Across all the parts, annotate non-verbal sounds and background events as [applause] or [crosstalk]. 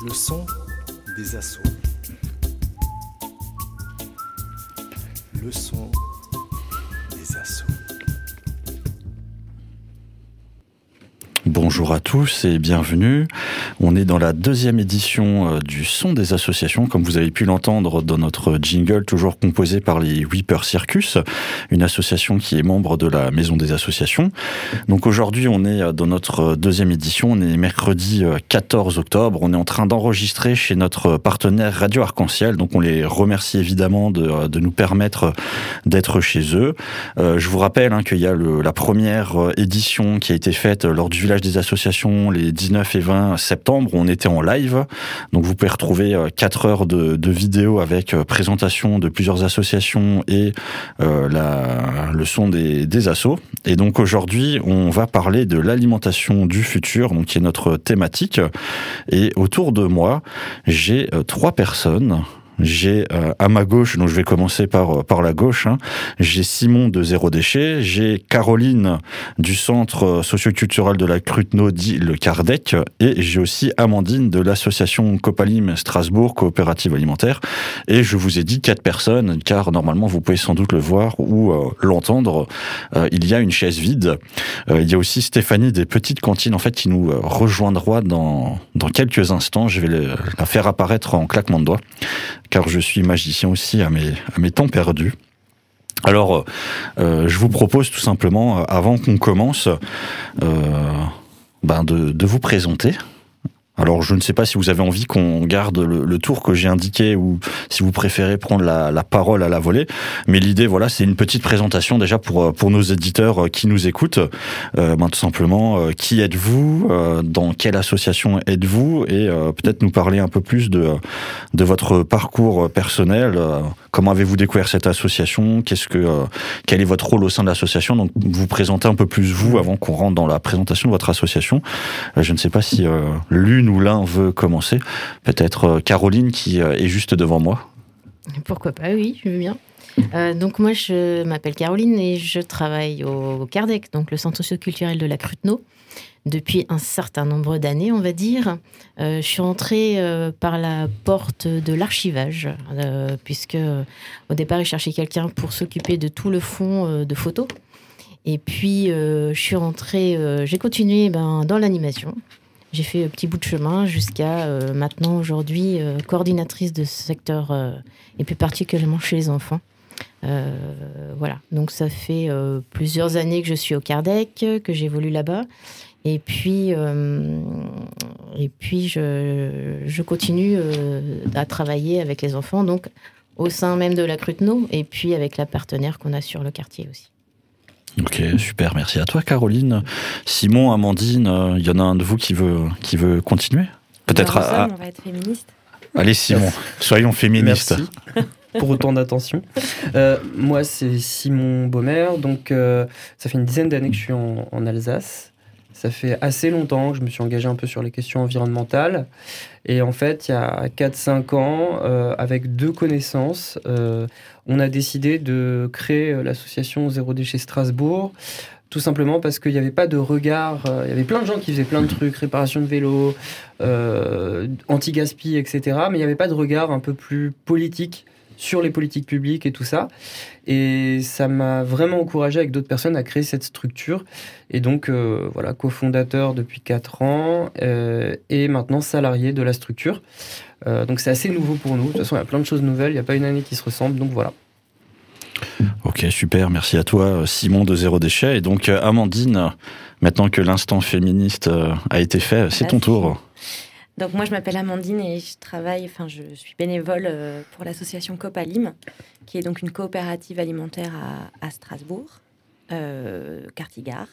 Le son des assauts. Le son des assauts. Bonjour à tous et bienvenue. On est dans la deuxième édition euh, du Son des associations, comme vous avez pu l'entendre dans notre jingle, toujours composé par les Weeper Circus, une association qui est membre de la Maison des associations. Donc aujourd'hui, on est euh, dans notre deuxième édition, on est mercredi 14 euh, octobre, on est en train d'enregistrer chez notre partenaire Radio Arc-en-Ciel, donc on les remercie évidemment de, de nous permettre d'être chez eux. je vous rappelle hein, qu'il y a le, la première édition qui a été faite lors du village des associations les 19 et 20 septembre on était en live. Donc vous pouvez retrouver 4 euh, heures de, vidéos avec euh, présentation de plusieurs associations et euh, le son des, des. Et donc aujourd'hui, on va parler de l'alimentation du futur, donc qui est notre thématique. Et autour de moi, j'ai trois personnes j'ai euh, à ma gauche, donc je vais commencer par, euh, par la gauche, hein, j'ai Simon de Zéro Déchet, j'ai Caroline du Centre euh, socioculturel de la Cruteno, dit le Cardec, et j'ai aussi Amandine de l'association Copalim Strasbourg, coopérative alimentaire. Et je vous ai dit quatre personnes, car normalement vous pouvez sans doute le voir ou l'entendre, il y a une chaise vide. il y a aussi Stéphanie des Petites Cantines, en fait, qui nous rejoindra dans, dans quelques instants. Je vais la faire apparaître en claquement de doigts car je suis magicien aussi à mes, temps perdus. Alors, euh, je vous propose tout simplement, avant qu'on commence, euh, ben de vous présenter. Alors je ne sais pas si vous avez envie qu'on garde le, tour que j'ai indiqué ou si vous préférez prendre la, la parole à la volée. Mais l'idée, voilà, c'est une petite présentation déjà pour pour nos éditeurs euh, qui nous écoutent. Euh, ben, tout simplement, euh, qui êtes-vous euh, Dans quelle association êtes-vous Et peut-être nous parler un peu plus de de votre parcours personnel. comment avez-vous découvert cette association? Qu'est-ce que quel est votre rôle au sein de l'association? Donc vous présentez un peu plus vous avant qu'on rentre dans la présentation de votre association. je ne sais pas si l'une ou l'un veut commencer. Peut-être euh, Caroline qui euh, est juste devant moi. Pourquoi pas, oui, je veux bien. Euh, donc moi, je m'appelle Caroline et je travaille au CARDEC, donc le centre socioculturel de la Cruteno, depuis un certain nombre d'années, on va dire. je suis entrée par la porte de l'archivage, puisque au départ, ils cherchaient quelqu'un pour s'occuper de tout le fond de photos. Et puis, je suis rentrée, j'ai continué ben, dans l'animation. J'ai fait un petit bout de chemin jusqu'à euh, maintenant, aujourd'hui, euh, coordinatrice de ce secteur, euh, et plus particulièrement chez les enfants. voilà, donc ça fait plusieurs années que je suis au Cardec, que j'évolue là-bas. Et puis, et puis je, je continue à travailler avec les enfants, donc au sein même de la Cruteno, et puis avec la partenaire qu'on a sur le quartier aussi. Ok, super, merci à toi Caroline. Simon, Amandine, il euh, y en a un de vous qui veut, qui veut continuer? Peut-être à... On va être féministe. Allez Simon, soyons féministes. Merci pour autant d'attention. Euh, moi, c'est Simon Baumer. Donc, euh, ça fait une dizaine d'années que je suis en, en, Alsace. Ça fait assez longtemps que je me suis engagé un peu sur les questions environnementales. Et en fait, il y a 4-5 ans, euh, avec deux connaissances, euh, on a décidé de créer euh, l'association Zéro Déchet Strasbourg. Tout simplement parce qu'il n'y avait pas de regard. Il y avait plein de gens qui faisaient plein de trucs, réparation de vélo, anti-gaspi, etc. Mais il n'y avait pas de regard un peu plus politique sur les politiques publiques et tout ça. Et ça m'a vraiment encouragé avec d'autres personnes à créer cette structure. Et donc, euh, voilà, cofondateur depuis 4 ans euh, et maintenant salarié de la structure. Euh, donc, c'est assez nouveau pour nous. De toute façon, il y a plein de choses nouvelles. Il n'y a pas une année qui se ressemble. Donc, voilà. Ok, super. Merci à toi, Simon de Zéro Déchet. Et donc, Amandine, maintenant que l'instant féministe a été fait, c'est ton tour. Donc moi, je m'appelle Amandine et je travaille, enfin, je suis bénévole euh, pour l'association Copalim, qui est donc une coopérative alimentaire à, Strasbourg, euh, Cartigard.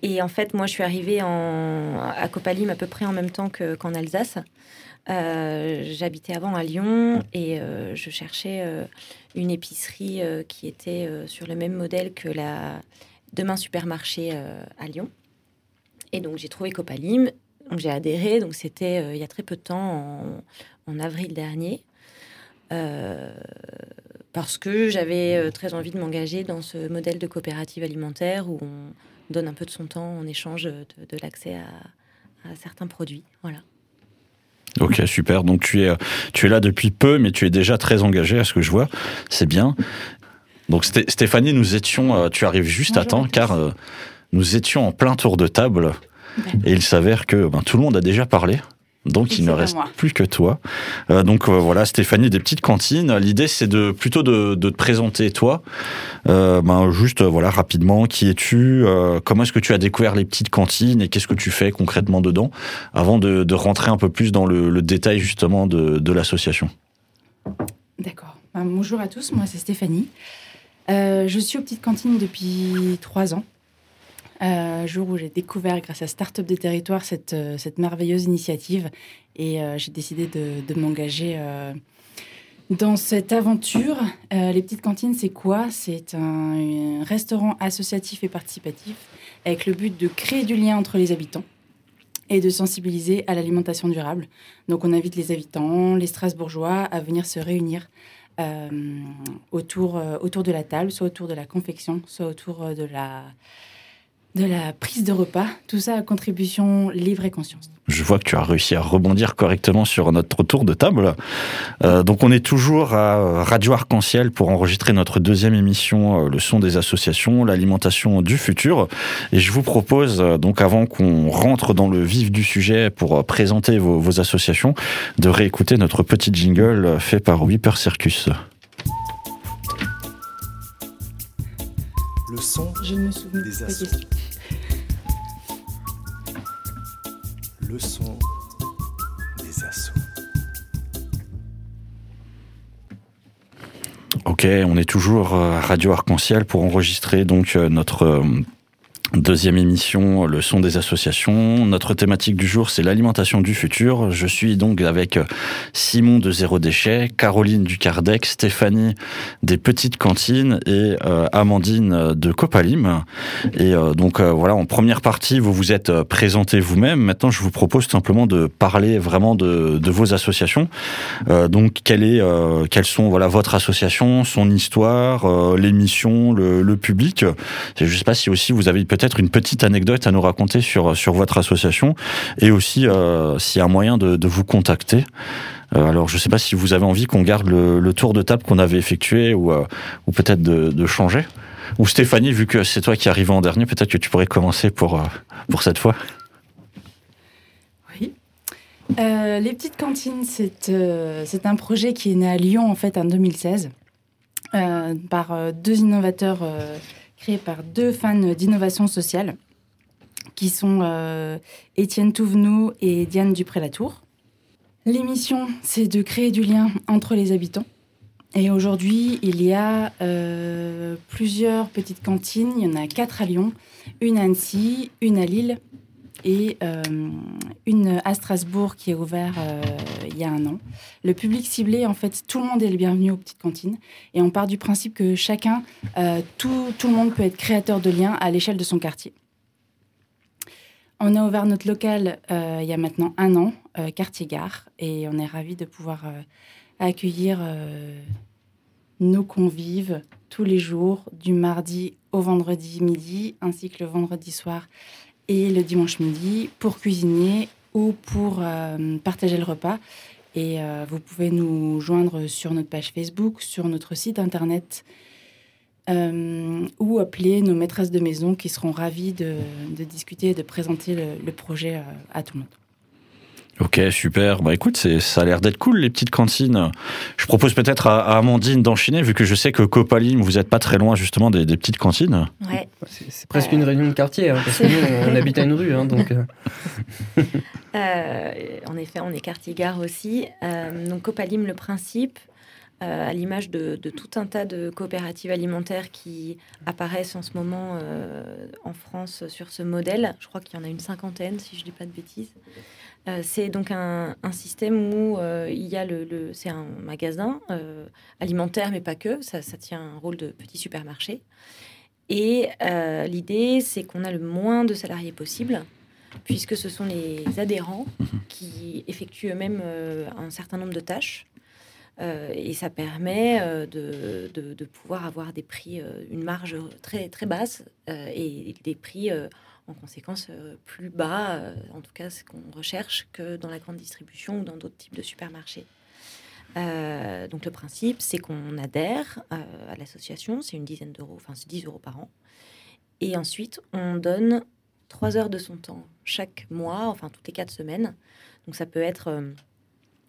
Et en fait, moi, je suis arrivée en, à Copalim à peu près en même temps qu'en Alsace. Euh, j'habitais avant à Lyon et je cherchais une épicerie qui était sur le même modèle que la Demain Supermarché à Lyon. Et donc j'ai trouvé Copalim donc j'ai adhéré, donc c'était euh, il y a très peu de temps, en, avril dernier, euh, parce que j'avais euh, très envie de m'engager dans ce modèle de coopérative alimentaire où on donne un peu de son temps en échange de, l'accès à, certains produits. Voilà. Ok, super. Donc tu es, tu es là depuis peu, mais tu es déjà très engagé à ce que je vois. C'est bien. Donc Stéphanie, nous étions, tu arrives juste à temps, car nous étions en plein tour de table, et il s'avère que ben, tout le monde a déjà parlé. Donc il ne reste plus que toi. Euh, donc euh, voilà, Stéphanie des petites cantines. L'idée c'est de plutôt de, te présenter toi. Euh, ben, juste voilà rapidement, qui es-tu Comment est-ce que tu as découvert les petites cantines et qu'est-ce que tu fais concrètement dedans Avant de, rentrer un peu plus dans le, détail justement de, l'association. D'accord. Ben, bonjour à tous, moi c'est Stéphanie. je suis aux petites cantines depuis trois ans. Euh, jour où j'ai découvert, grâce à Startup des Territoires, cette, euh, cette merveilleuse initiative. Et euh, j'ai décidé de, m'engager euh, dans cette aventure. les petites cantines, c'est quoi? C'est un, restaurant associatif et participatif avec le but de créer du lien entre les habitants et de sensibiliser à l'alimentation durable. Donc on invite les habitants, les Strasbourgeois, à venir se réunir autour de la table, soit autour de la confection, soit autour de la de la prise de repas, tout ça à contribution libre et conscience. Je vois que tu as réussi à rebondir correctement sur notre tour de table. Euh, donc on est toujours à Radio Arc-en-Ciel pour enregistrer notre deuxième émission, euh, le son des associations, l'alimentation du futur. Et je vous propose, euh, donc avant qu'on rentre dans le vif du sujet pour présenter vos, vos associations, de réécouter notre petit jingle fait par Whipper Circus. Le son Je me souviens des assauts. Le son des assauts. Ok, on est toujours à Radio Arc-en-Ciel pour enregistrer donc euh, notre euh, Deuxième émission, le son des associations. Notre thématique du jour, c'est l'alimentation du futur. Je suis donc avec Simon de Zéro Déchet, Caroline du Cardec, Stéphanie des Petites Cantines et euh, Amandine de Copalim. Et euh, donc euh, voilà, en première partie, vous vous êtes présenté vous-même. Maintenant, je vous propose simplement de parler vraiment de, de vos associations. donc, quelle est, quelles sont voilà votre association, son histoire, l'émission, le, le public. Je ne sais pas si aussi vous avez peut-être une petite anecdote à nous raconter sur, sur votre association et aussi euh, s'il y a un moyen de, vous contacter. Euh, alors, je ne sais pas si vous avez envie qu'on garde le, tour de table qu'on avait effectué ou, euh, ou peut-être de, changer. Ou Stéphanie, vu que c'est toi qui arrives en dernier, peut-être que tu pourrais commencer pour, pour cette fois. Oui. les petites cantines, c'est c'est un projet qui est né à Lyon en fait en 2016 par deux innovateurs par deux fans d'innovation sociale, qui sont euh, Étienne Touvenou et Diane Dupré-Latour. L'émission, c'est de créer du lien entre les habitants. Et aujourd'hui, il y a euh, plusieurs petites cantines. Il y en a quatre à Lyon, une à Annecy, une à Lille et euh, une à Strasbourg qui est ouverte euh, il y a un an. Le public ciblé, en fait, tout le monde est le bienvenu aux petites cantines. Et on part du principe que chacun, euh, tout, tout, le monde peut être créateur de liens à l'échelle de son quartier. On a ouvert notre local il y a maintenant un an, quartier gare, et on est ravis de pouvoir accueillir nos convives tous les jours, du mardi au vendredi midi, ainsi que le vendredi soir et le dimanche midi pour cuisiner ou pour euh, partager le repas. Et euh, vous pouvez nous joindre sur notre page Facebook, sur notre site internet euh, ou appeler nos maîtresses de maison qui seront ravies de, discuter et de présenter le projet à tout le monde. Ok, super. Bah écoute, ça a l'air d'être cool les petites cantines. Je propose peut-être à, Amandine d'enchaîner, vu que je sais que Copalim, vous n'êtes pas très loin justement des, petites cantines. Ouais. C'est presque une réunion de quartier, hein, parce que nous, on habite à une rue, hein, donc. Euh. [laughs] Euh, en effet, on est quartier-gare aussi. Euh, donc Copalim, le principe, à l'image de, de, tout un tas de coopératives alimentaires qui apparaissent en ce moment en France sur ce modèle. Je crois qu'il y en a une cinquantaine, si je ne dis pas de bêtises. Euh, c'est donc un, système où euh, il y a le, c'est un magasin euh, alimentaire, mais pas que. Ça, tient un rôle de petit supermarché. Et l'idée, c'est qu'on a le moins de salariés possible, puisque ce sont les adhérents qui effectuent eux-mêmes un certain nombre de tâches. et ça permet de, de, pouvoir avoir des prix, une marge très, très basse et des prix en conséquence plus bas, en tout cas ce qu'on recherche, que dans la grande distribution ou dans d'autres types de supermarchés. donc le principe, c'est qu'on adhère à l'association, c'est une dizaine d'euros, enfin c'est 10 euros par an. Et ensuite, on donne trois heures de son temps chaque mois, enfin toutes les quatre semaines. Donc ça peut être euh,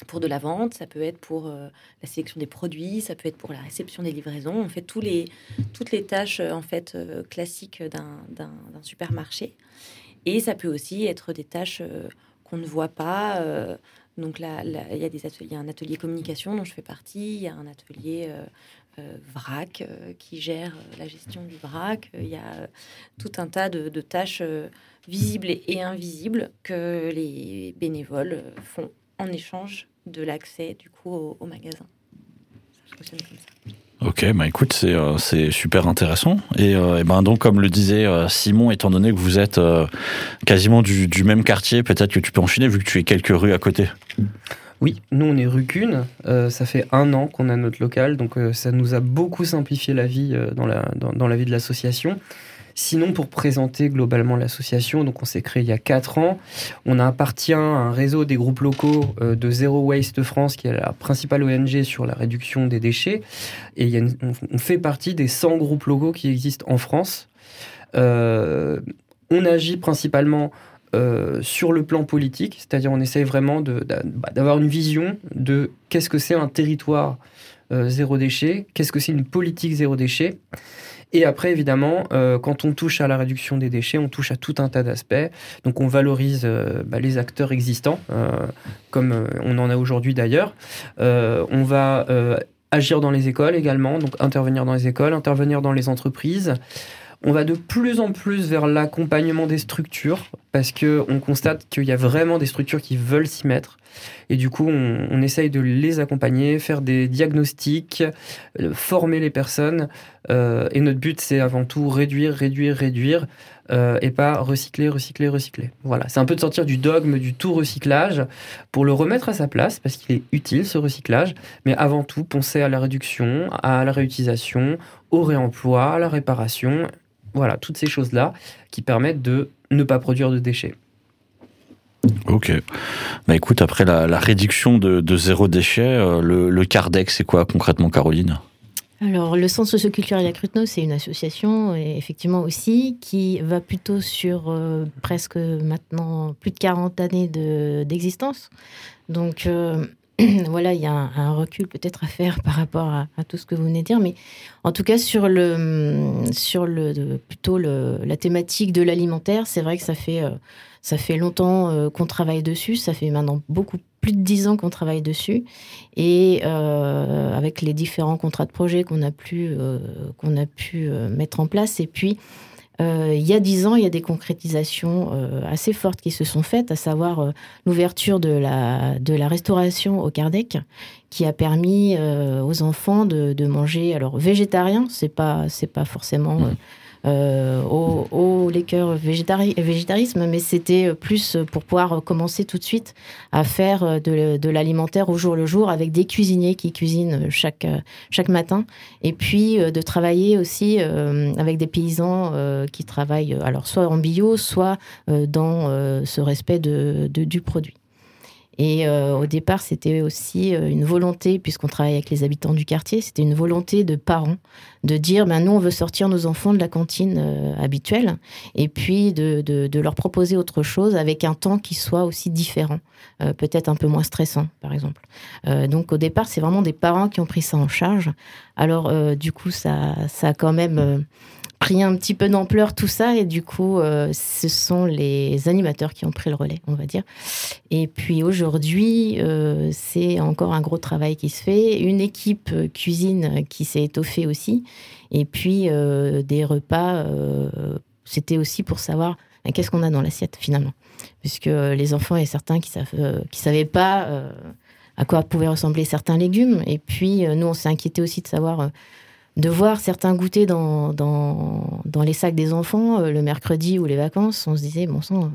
pour de la vente, ça peut être pour euh, la sélection des produits, ça peut être pour la réception des livraisons. On fait les, toutes les tâches euh, en fait classiques d'un supermarché. Et ça peut aussi être des tâches qu'on ne voit pas. donc là, il y a des ateliers, un atelier communication dont je fais partie, il y a un atelier euh, vrac euh, qui gère euh, la gestion du vrac. Il y a tout un tas de, tâches visibles et invisibles que les bénévoles font en échange de l'accès du coup au, magasin. Ça fonctionne comme ça. Ok, bah écoute, c'est super intéressant. Et, ben donc, comme le disait Simon, étant donné que vous êtes quasiment du, du, même quartier, peut-être que tu peux enchaîner vu que tu es quelques rues à côté. Oui, nous on est rue Cune, euh, ça fait un an qu'on a notre local, donc euh, ça nous a beaucoup simplifié la vie euh, dans, la, dans, la vie de l'association. Sinon, pour présenter globalement l'association, donc on s'est créé il y a quatre ans, on appartient à un réseau des groupes locaux de Zero Waste France, qui est la principale ONG sur la réduction des déchets, et on, fait partie des 100 groupes locaux qui existent en France. on agit principalement euh, sur le plan politique, c'est-à-dire on essaye vraiment bah, d'avoir une vision de qu'est-ce que c'est un territoire euh, zéro déchet, qu'est-ce que c'est une politique zéro déchet. Et après, évidemment, euh, quand on touche à la réduction des déchets, on touche à tout un tas d'aspects. Donc on valorise bah, les acteurs existants, comme on en a aujourd'hui d'ailleurs. on va agir dans les écoles également, donc intervenir dans les écoles, intervenir dans les entreprises. On va de plus en plus vers l'accompagnement des structures parce que on constate qu'il y a vraiment des structures qui veulent s'y mettre. Et du coup, on, essaye de les accompagner, faire des diagnostics, euh, former les personnes. Euh, et notre but, c'est avant tout réduire, réduire, réduire, euh, et pas recycler, recycler, recycler. Voilà, c'est un peu de sortir du dogme du tout recyclage pour le remettre à sa place, parce qu'il est utile ce recyclage. Mais avant tout, penser à la réduction, à la réutilisation, au réemploi, à la réparation voilà, toutes ces choses-là qui permettent de ne pas produire de déchets. Ok. Bah écoute, après la, réduction de, zéro déchet, euh, le, le CARDEC, c'est quoi concrètement, Caroline? Alors, le Centre socioculturel Cruteno, c'est une association, effectivement aussi, qui va plutôt sur euh, presque maintenant plus de 40 années d'existence. Donc, euh, [clears throat] voilà, il y a un, recul peut-être à faire par rapport à, tout ce que vous venez de dire, mais en tout cas sur le sur le plutôt la thématique de l'alimentaire, c'est vrai que ça fait euh, ça fait longtemps euh, qu'on travaille dessus, ça fait maintenant beaucoup plus de dix ans qu'on travaille dessus, et euh, avec les différents contrats de projet qu'on a pu qu'on a pu mettre en place, et puis euh, il y a dix ans, il y a des concrétisations euh, assez fortes qui se sont faites, à savoir euh, l'ouverture de la, de la restauration au Kardec, qui a permis aux enfants de, de, manger, alors végétarien, c'est pas, c'est pas forcément euh, au, au liqueur végétarisme, mais c'était plus pour pouvoir commencer tout de suite à faire de, l'alimentaire au jour le jour avec des cuisiniers qui cuisinent chaque, chaque matin. Et puis de travailler aussi euh, avec des paysans euh, qui travaillent alors soit en bio, soit dans ce respect de, du produit. Et euh, au départ, c'était aussi euh, une volonté, puisqu'on travaille avec les habitants du quartier, c'était une volonté de parents de dire, ben, nous, on veut sortir nos enfants de la cantine euh, habituelle, et puis de, de, leur proposer autre chose avec un temps qui soit aussi différent, peut-être un peu moins stressant, par exemple. donc au départ, c'est vraiment des parents qui ont pris ça en charge. Alors, du coup, ça, ça a quand même pris un petit peu d'ampleur tout ça et du coup euh, ce sont les animateurs qui ont pris le relais on va dire. Et puis aujourd'hui euh, c'est encore un gros travail qui se fait. Une équipe euh, cuisine qui s'est étoffée aussi. Et puis des repas c'était aussi pour savoir qu'est-ce qu'on a dans l'assiette finalement. Puisque les enfants et certains qui savent qui savaient pas à quoi pouvaient ressembler certains légumes. Et puis nous on s'est inquiété aussi de savoir de voir certains goûter dans, dans, dans, les sacs des enfants euh, le mercredi ou les vacances, on se disait, bon sang,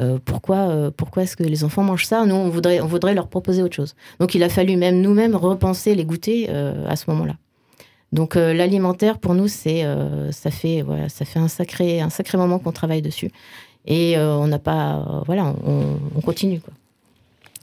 euh, pourquoi, euh, pourquoi est-ce que les enfants mangent ça? Nous, on voudrait, on voudrait leur proposer autre chose. Donc, il a fallu même nous-mêmes repenser les goûters à ce moment-là. Donc l'alimentaire pour nous c'est ça fait voilà ça fait un sacré un sacré moment qu'on travaille dessus et on n'a pas voilà on, on continue quoi.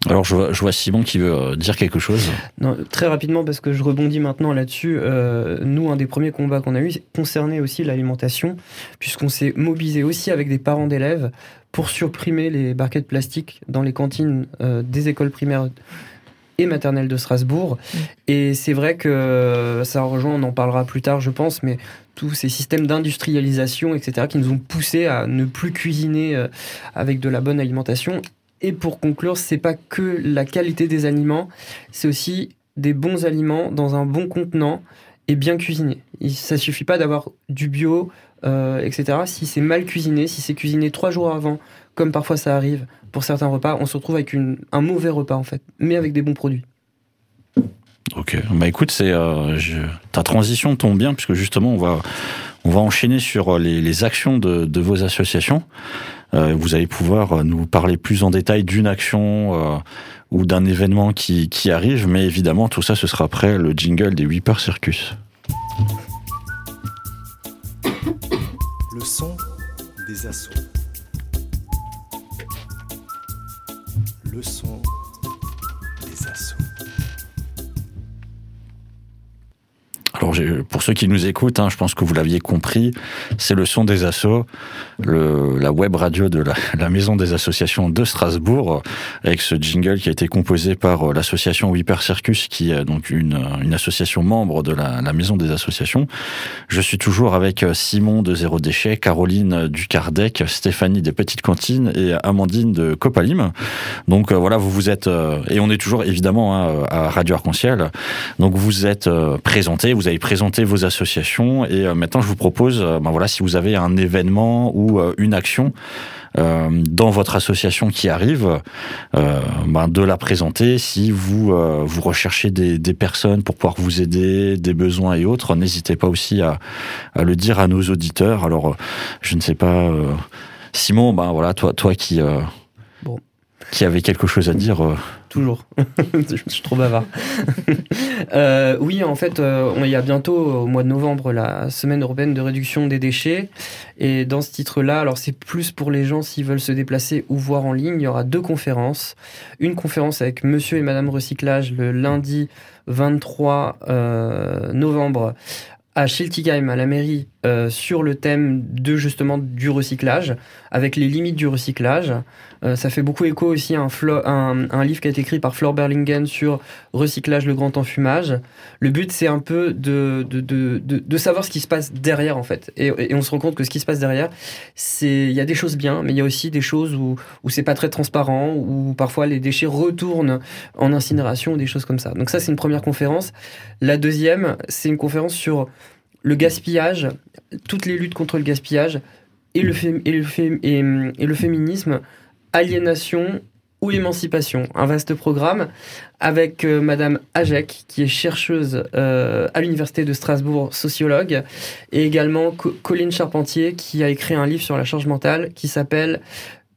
Alors je vois, je vois, Simon qui veut euh, dire quelque chose. Non, très rapidement parce que je rebondis maintenant là-dessus. Euh, nous, un des premiers combats qu'on a eu concernait aussi l'alimentation, puisqu'on s'est mobilisé aussi avec des parents d'élèves pour supprimer les barquettes plastiques dans les cantines euh, des écoles primaires et maternelles de Strasbourg. Mm. Et c'est vrai que ça rejoint, on en parlera plus tard, je pense, mais tous ces systèmes d'industrialisation, etc., qui nous ont poussé à ne plus cuisiner avec de la bonne alimentation et pour conclure, c'est pas que la qualité des aliments, c'est aussi des bons aliments dans un bon contenant et bien cuisiné. Ça suffit pas d'avoir du bio, euh, etc. Si c'est mal cuisiné, si c'est cuisiné trois jours avant, comme parfois ça arrive pour certains repas, on se retrouve avec un mauvais repas en fait, mais avec des bons produits. Ok, bah écoute, c'est euh, ta transition tombe bien puisque justement on va on va enchaîner sur les, actions de, vos associations. Euh, vous allez pouvoir euh, nous parler plus en détail d'une action euh, ou d'un événement qui, qui, arrive, mais évidemment tout ça ce sera après le jingle des Whipper Circus. Le son des assauts. Le son des assauts. Alors, pour ceux qui nous écoutent, hein, je pense que vous l'aviez compris, c'est le son des assos, la web radio de la, Maison des associations de Strasbourg, avec ce jingle qui a été composé par euh, l'association Whipper Circus, qui est donc une, une association membre de la, Maison des associations. Je suis toujours avec euh, Simon de Zéro Déchet, Caroline du Cardec, Stéphanie des Petites Cantines et Amandine de Copalim. Donc euh, voilà, vous vous êtes, et on est toujours évidemment hein, à Radio Arc-en-Ciel, donc vous êtes présentés, vous avez présenté vos associations et euh, maintenant je vous propose, euh, ben voilà, si vous avez un événement ou euh, une action dans votre association qui arrive, ben de la présenter. Si vous vous recherchez des, personnes pour pouvoir vous aider, des besoins et autres, n'hésitez pas aussi à, le dire à nos auditeurs. Alors, je ne sais pas, Simon, ben voilà, toi, toi qui. Qui avait quelque chose à dire. Toujours. [laughs] je suis trop bavard. [laughs] euh, oui, en fait, euh, il y a bientôt, au mois de novembre, la semaine européenne de réduction des déchets. Et dans ce titre-là, alors c'est plus pour les gens s'ils veulent se déplacer ou voir en ligne. Il y aura deux conférences. Une conférence avec Monsieur et Madame Recyclage le lundi 23 euh, novembre à Schiltigheim, à la mairie, euh, sur le thème de justement du recyclage, avec les limites du recyclage. Euh, ça fait beaucoup écho aussi à un, un, livre qui a été écrit par Flore Berlingen sur recyclage, le grand enfumage. Le but, c'est un peu de de, de, de, savoir ce qui se passe derrière, en fait. Et, et, on se rend compte que ce qui se passe derrière, c'est il y a des choses bien, mais il y a aussi des choses où, où c'est pas très transparent, où parfois les déchets retournent en incinération ou des choses comme ça. Donc ça, c'est une première conférence. La deuxième, c'est une conférence sur le gaspillage, toutes les luttes contre le gaspillage et le, et le, et, le féminisme, aliénation ou émancipation. Un vaste programme avec euh, Madame Ajek, qui est chercheuse euh, à l'Université de Strasbourg, sociologue, et également Colline Charpentier, qui a écrit un livre sur la charge mentale qui s'appelle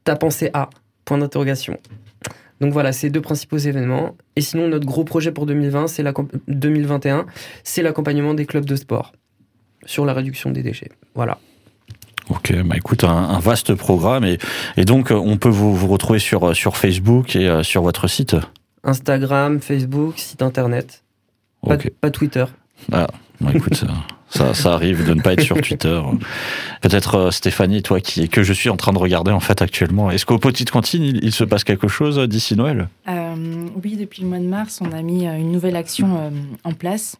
Ta pensée à Point d'interrogation. Donc voilà, ces deux principaux événements. Et sinon, notre gros projet pour 2020, c'est 2021, c'est l'accompagnement des clubs de sport sur la réduction des déchets. Voilà. Ok, bah écoute, un, vaste programme et, et, donc euh, on peut vous, vous, retrouver sur, euh, sur Facebook et euh, sur votre site Instagram, Facebook, site internet. Pas, pas Twitter. Ah, bah écoute, ça, ça, arrive de ne pas être sur Twitter. Peut-être Stéphanie, toi qui que je suis en train de regarder en fait actuellement. Est-ce qu'au Petite Cantine, il, se passe quelque chose d'ici Noël? Oui, depuis le mois de mars, on a mis une nouvelle action en place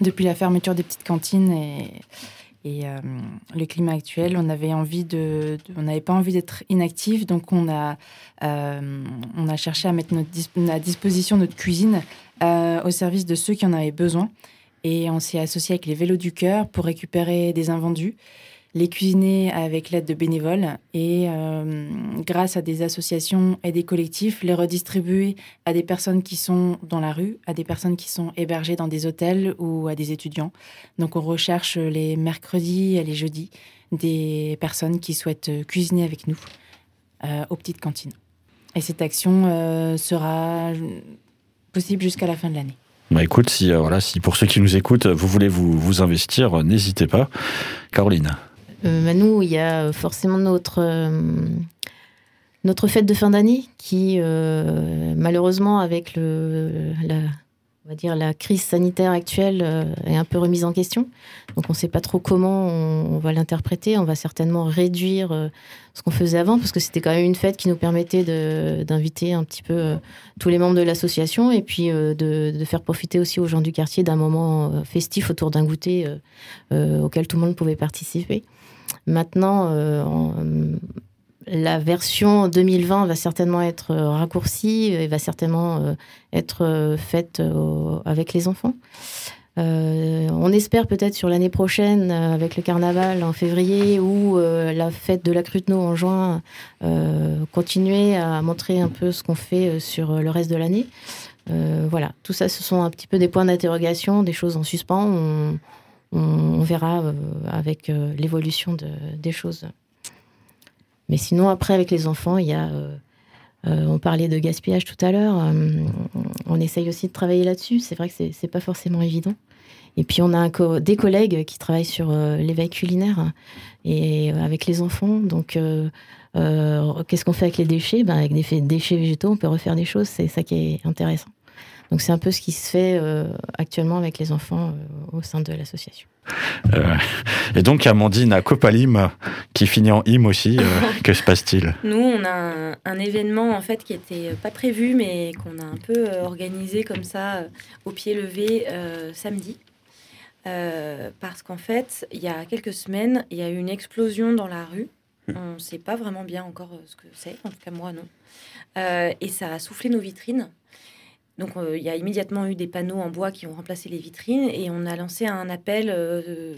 depuis la fermeture des petites cantines et, euh, le climat actuel, on n'avait pas envie d'être inactif, donc on a, euh, cherché à mettre à disposition notre cuisine euh, au service de ceux qui en avaient besoin. Et on s'est associé avec les Vélos du Cœur pour récupérer des invendus les cuisiner avec l'aide de bénévoles et euh, grâce à des associations et des collectifs, les redistribuer à des personnes qui sont dans la rue, à des personnes qui sont hébergées dans des hôtels ou à des étudiants. Donc on recherche les mercredis et les jeudis des personnes qui souhaitent cuisiner avec nous euh, aux petites cantines. Et cette action euh, sera possible jusqu'à la fin de l'année. Bah écoute, si, voilà, si pour ceux qui nous écoutent, vous voulez vous, vous investir, n'hésitez pas. Caroline. Euh, nous, il y a forcément notre, euh, notre fête de fin d'année qui, euh, malheureusement, avec le, la, on va dire, la crise sanitaire actuelle, euh, est un peu remise en question. Donc, on ne sait pas trop comment on, va l'interpréter. On va certainement réduire euh, ce qu'on faisait avant, parce que c'était quand même une fête qui nous permettait d'inviter un petit peu euh, tous les membres de l'association et puis de, faire profiter aussi aux gens du quartier d'un moment festif autour d'un goûter auquel tout le monde pouvait participer. Maintenant, euh, la version 2020 va certainement être euh, raccourcie et va certainement euh, être euh, faite avec les enfants. On espère peut-être sur l'année prochaine, avec le carnaval en février ou la fête de la Cruteno en juin, continuer à montrer un peu ce qu'on fait sur le reste de l'année. Voilà, tout ça, ce sont un petit peu des points d'interrogation, des choses en suspens. On, verra avec l'évolution de- des choses. Mais sinon, après, avec les enfants, il y a. euh, euh, on parlait de gaspillage tout à l'heure. euh, on essaye aussi de travailler là-dessus. C'est vrai que c'est pas forcément évident. Et puis, on a des collègues qui travaillent sur euh, l'éveil culinaire et avec les enfants. Donc, qu'est-ce qu'on fait avec les déchets? Ben, Avec des déchets végétaux, on peut refaire des choses. C'est ça qui est intéressant. Donc, c'est un peu ce qui se fait euh, actuellement avec les enfants euh, au sein de l'association. Euh, et donc, Amandine à Copalim, qui finit en hymne aussi. euh, [laughs] que se passe-t-il? Nous, on a un, un événement en fait qui était pas prévu, mais qu'on a un peu organisé comme ça au pied levé euh, samedi. Euh, parce qu'en fait, il y a quelques semaines, il y a eu une explosion dans la rue. On ne sait pas vraiment bien encore ce que c'est, en tout cas moi non. Euh, et ça a soufflé nos vitrines. Donc euh, il y a immédiatement eu des panneaux en bois qui ont remplacé les vitrines et on a lancé un appel euh,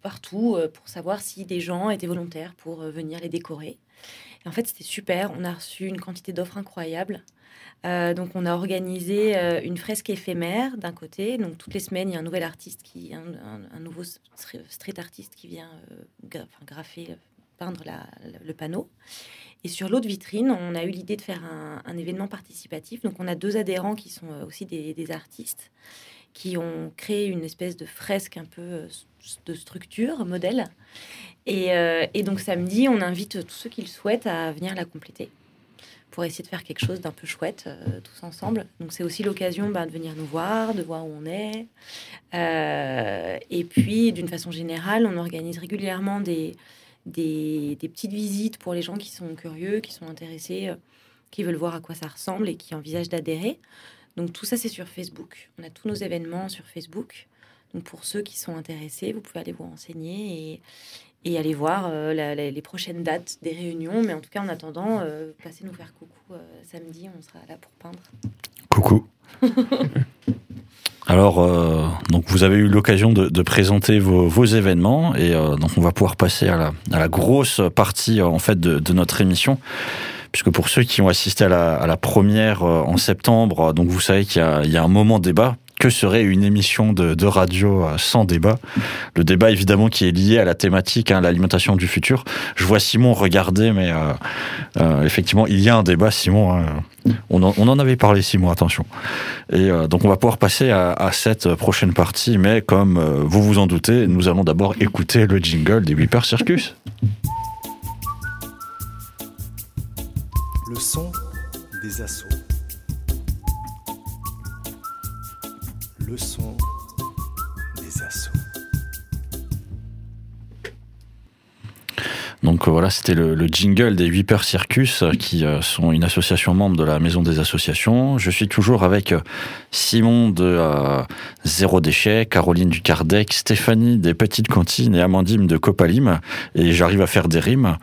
partout euh, pour savoir si des gens étaient volontaires pour venir les décorer. Et en fait, c'était super. On a reçu une quantité d'offres incroyables. Donc, on a organisé une fresque éphémère d'un côté. Donc, toutes les semaines, il y a un nouvel artiste, qui, un, nouveau street artiste qui vient graffer, peindre la- le panneau. Et sur l'autre vitrine, on a eu l'idée de faire un, événement participatif. Donc, on a deux adhérents qui sont euh, aussi des, artistes qui ont créé une espèce de fresque un peu euh, de structure, modèle. Et, euh, et donc samedi, on invite tous ceux qui le souhaitent à venir la compléter pour essayer de faire quelque chose d'un peu chouette tous ensemble. Donc c'est aussi l'occasion bah, de venir nous voir, de voir où on est. Et puis d'une façon générale, on organise régulièrement des, des, des petites visites pour les gens qui sont curieux, qui sont intéressés, euh, qui veulent voir à quoi ça ressemble et qui envisagent d'adhérer. Donc tout ça c'est sur Facebook. On a tous nos événements sur Facebook. Donc pour ceux qui sont intéressés, vous pouvez aller vous renseigner et, et aller voir euh, la- la- les prochaines dates des réunions. Mais en tout cas, en attendant, euh, passez nous faire coucou euh, samedi, on sera là pour peindre. Coucou. [laughs] Alors, euh, donc vous avez eu l'occasion de, présenter vos, vos événements et euh, donc on va pouvoir passer à la, grosse partie euh, en fait de, notre émission. Puisque pour ceux qui ont assisté à la, première en septembre, donc vous savez qu'il y y a un moment débat. Que serait une émission de, radio euh, sans débat Le débat évidemment qui est lié à la thématique, hein, l'alimentation du futur. Je vois Simon regarder, mais euh, euh, effectivement il y a un débat, Simon. hein. On, en, avait parlé, Simon, attention. Et donc on va pouvoir passer à, cette prochaine partie, mais comme vous vous en doutez, nous allons d'abord écouter le jingle des Whipper Circus. Le son des assauts. Des. Donc voilà, c'était le, le jingle des Whipper Circus, euh, qui euh, sont une association membre de la Maison des Associations. Je suis toujours avec euh, Simon de Zéro Déchet, Caroline du Kardec, Stéphanie des Petites Cantines et Amandine de Copalim. Et j'arrive à faire des rimes.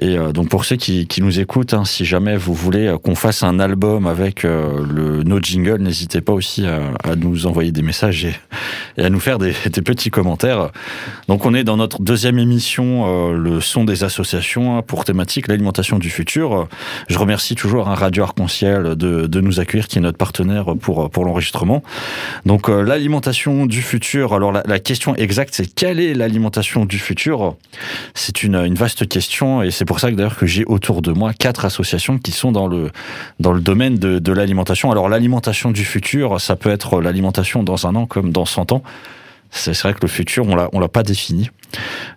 Et euh, donc pour ceux qui, qui nous écoutent, hein, si jamais vous voulez euh, qu'on fasse un album avec euh, le, nos jingles, n'hésitez pas aussi à, nous envoyer des messages et, à nous faire des, petits commentaires. Donc on est dans notre deuxième émission, le son des associations, hein, pour thématique l'alimentation du futur. Je remercie toujours un Radio Arc-en-Ciel de, de nous accueillir, qui est notre partenaire pour, pour l'enregistrement. Donc l'alimentation du futur, alors la, la question exacte c'est quelle est l'alimentation du futur? C'est une, une vaste question et c'est c'est pour ça que d'ailleurs que j'ai autour de moi quatre associations qui sont dans le dans le domaine de, de l'alimentation. Alors l'alimentation du futur, ça peut être l'alimentation dans un an comme dans 100 ans. C'est vrai que le futur, on l'a on l'a pas défini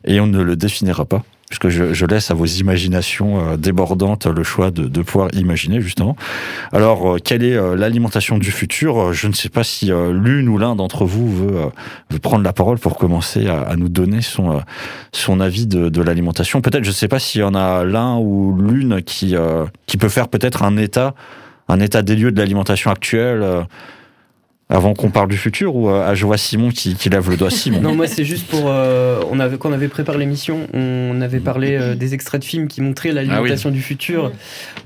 et on ne le définira pas puisque je, je, laisse à vos imaginations euh, débordantes le choix de, de pouvoir imaginer justement. Alors, euh, quelle est euh, l'alimentation du futur? Je ne sais pas si l'une ou l'un d'entre vous veut, veut, prendre la parole pour commencer à, à nous donner son, son avis de, de l'alimentation. Peut-être, je ne sais pas s'il y en a l'un ou l'une qui, qui peut faire peut-être un état, un état des lieux de l'alimentation actuelle avant qu'on parle du futur ou euh, je vois Simon qui, qui lève le doigt Simon Non, moi c'est juste pour. Euh, on avait, quand on avait préparé l'émission, on avait parlé euh, des extraits de films qui montraient l'alimentation ah oui. du futur,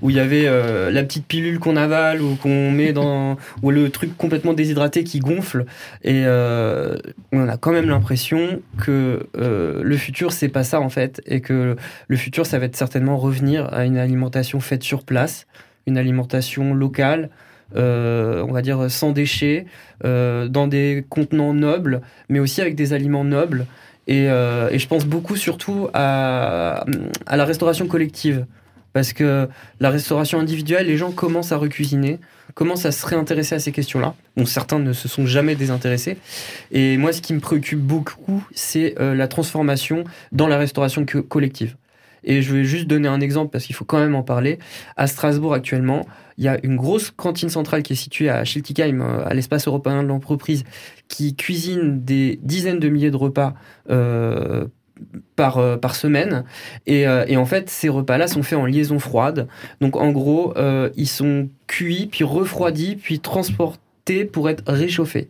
où il y avait euh, la petite pilule qu'on avale ou qu'on met dans. [laughs] ou le truc complètement déshydraté qui gonfle. Et euh, on a quand même l'impression que le futur c'est pas ça en fait. Et que le futur ça va être certainement revenir à une alimentation faite sur place, une alimentation locale. Euh, on va dire sans déchets, euh, dans des contenants nobles, mais aussi avec des aliments nobles. Et, euh, et je pense beaucoup surtout à, à, la restauration collective. Parce que la restauration individuelle, les gens commencent à recuisiner, commencent à se réintéresser à ces questions-là. Bon, certains ne se sont jamais désintéressés. Et moi, ce qui me préoccupe beaucoup, c'est la transformation dans la restauration collective. Et je vais juste donner un exemple parce qu'il faut quand même en parler. À Strasbourg actuellement, il y a une grosse cantine centrale qui est située à Schiltigheim, à l'espace européen de l'entreprise, qui cuisine des dizaines de milliers de repas euh, par, euh, par semaine. Et, euh, en fait, ces repas-là sont faits en liaison froide. Donc en gros, euh, ils sont cuits, puis refroidis, puis transportés pour être réchauffé.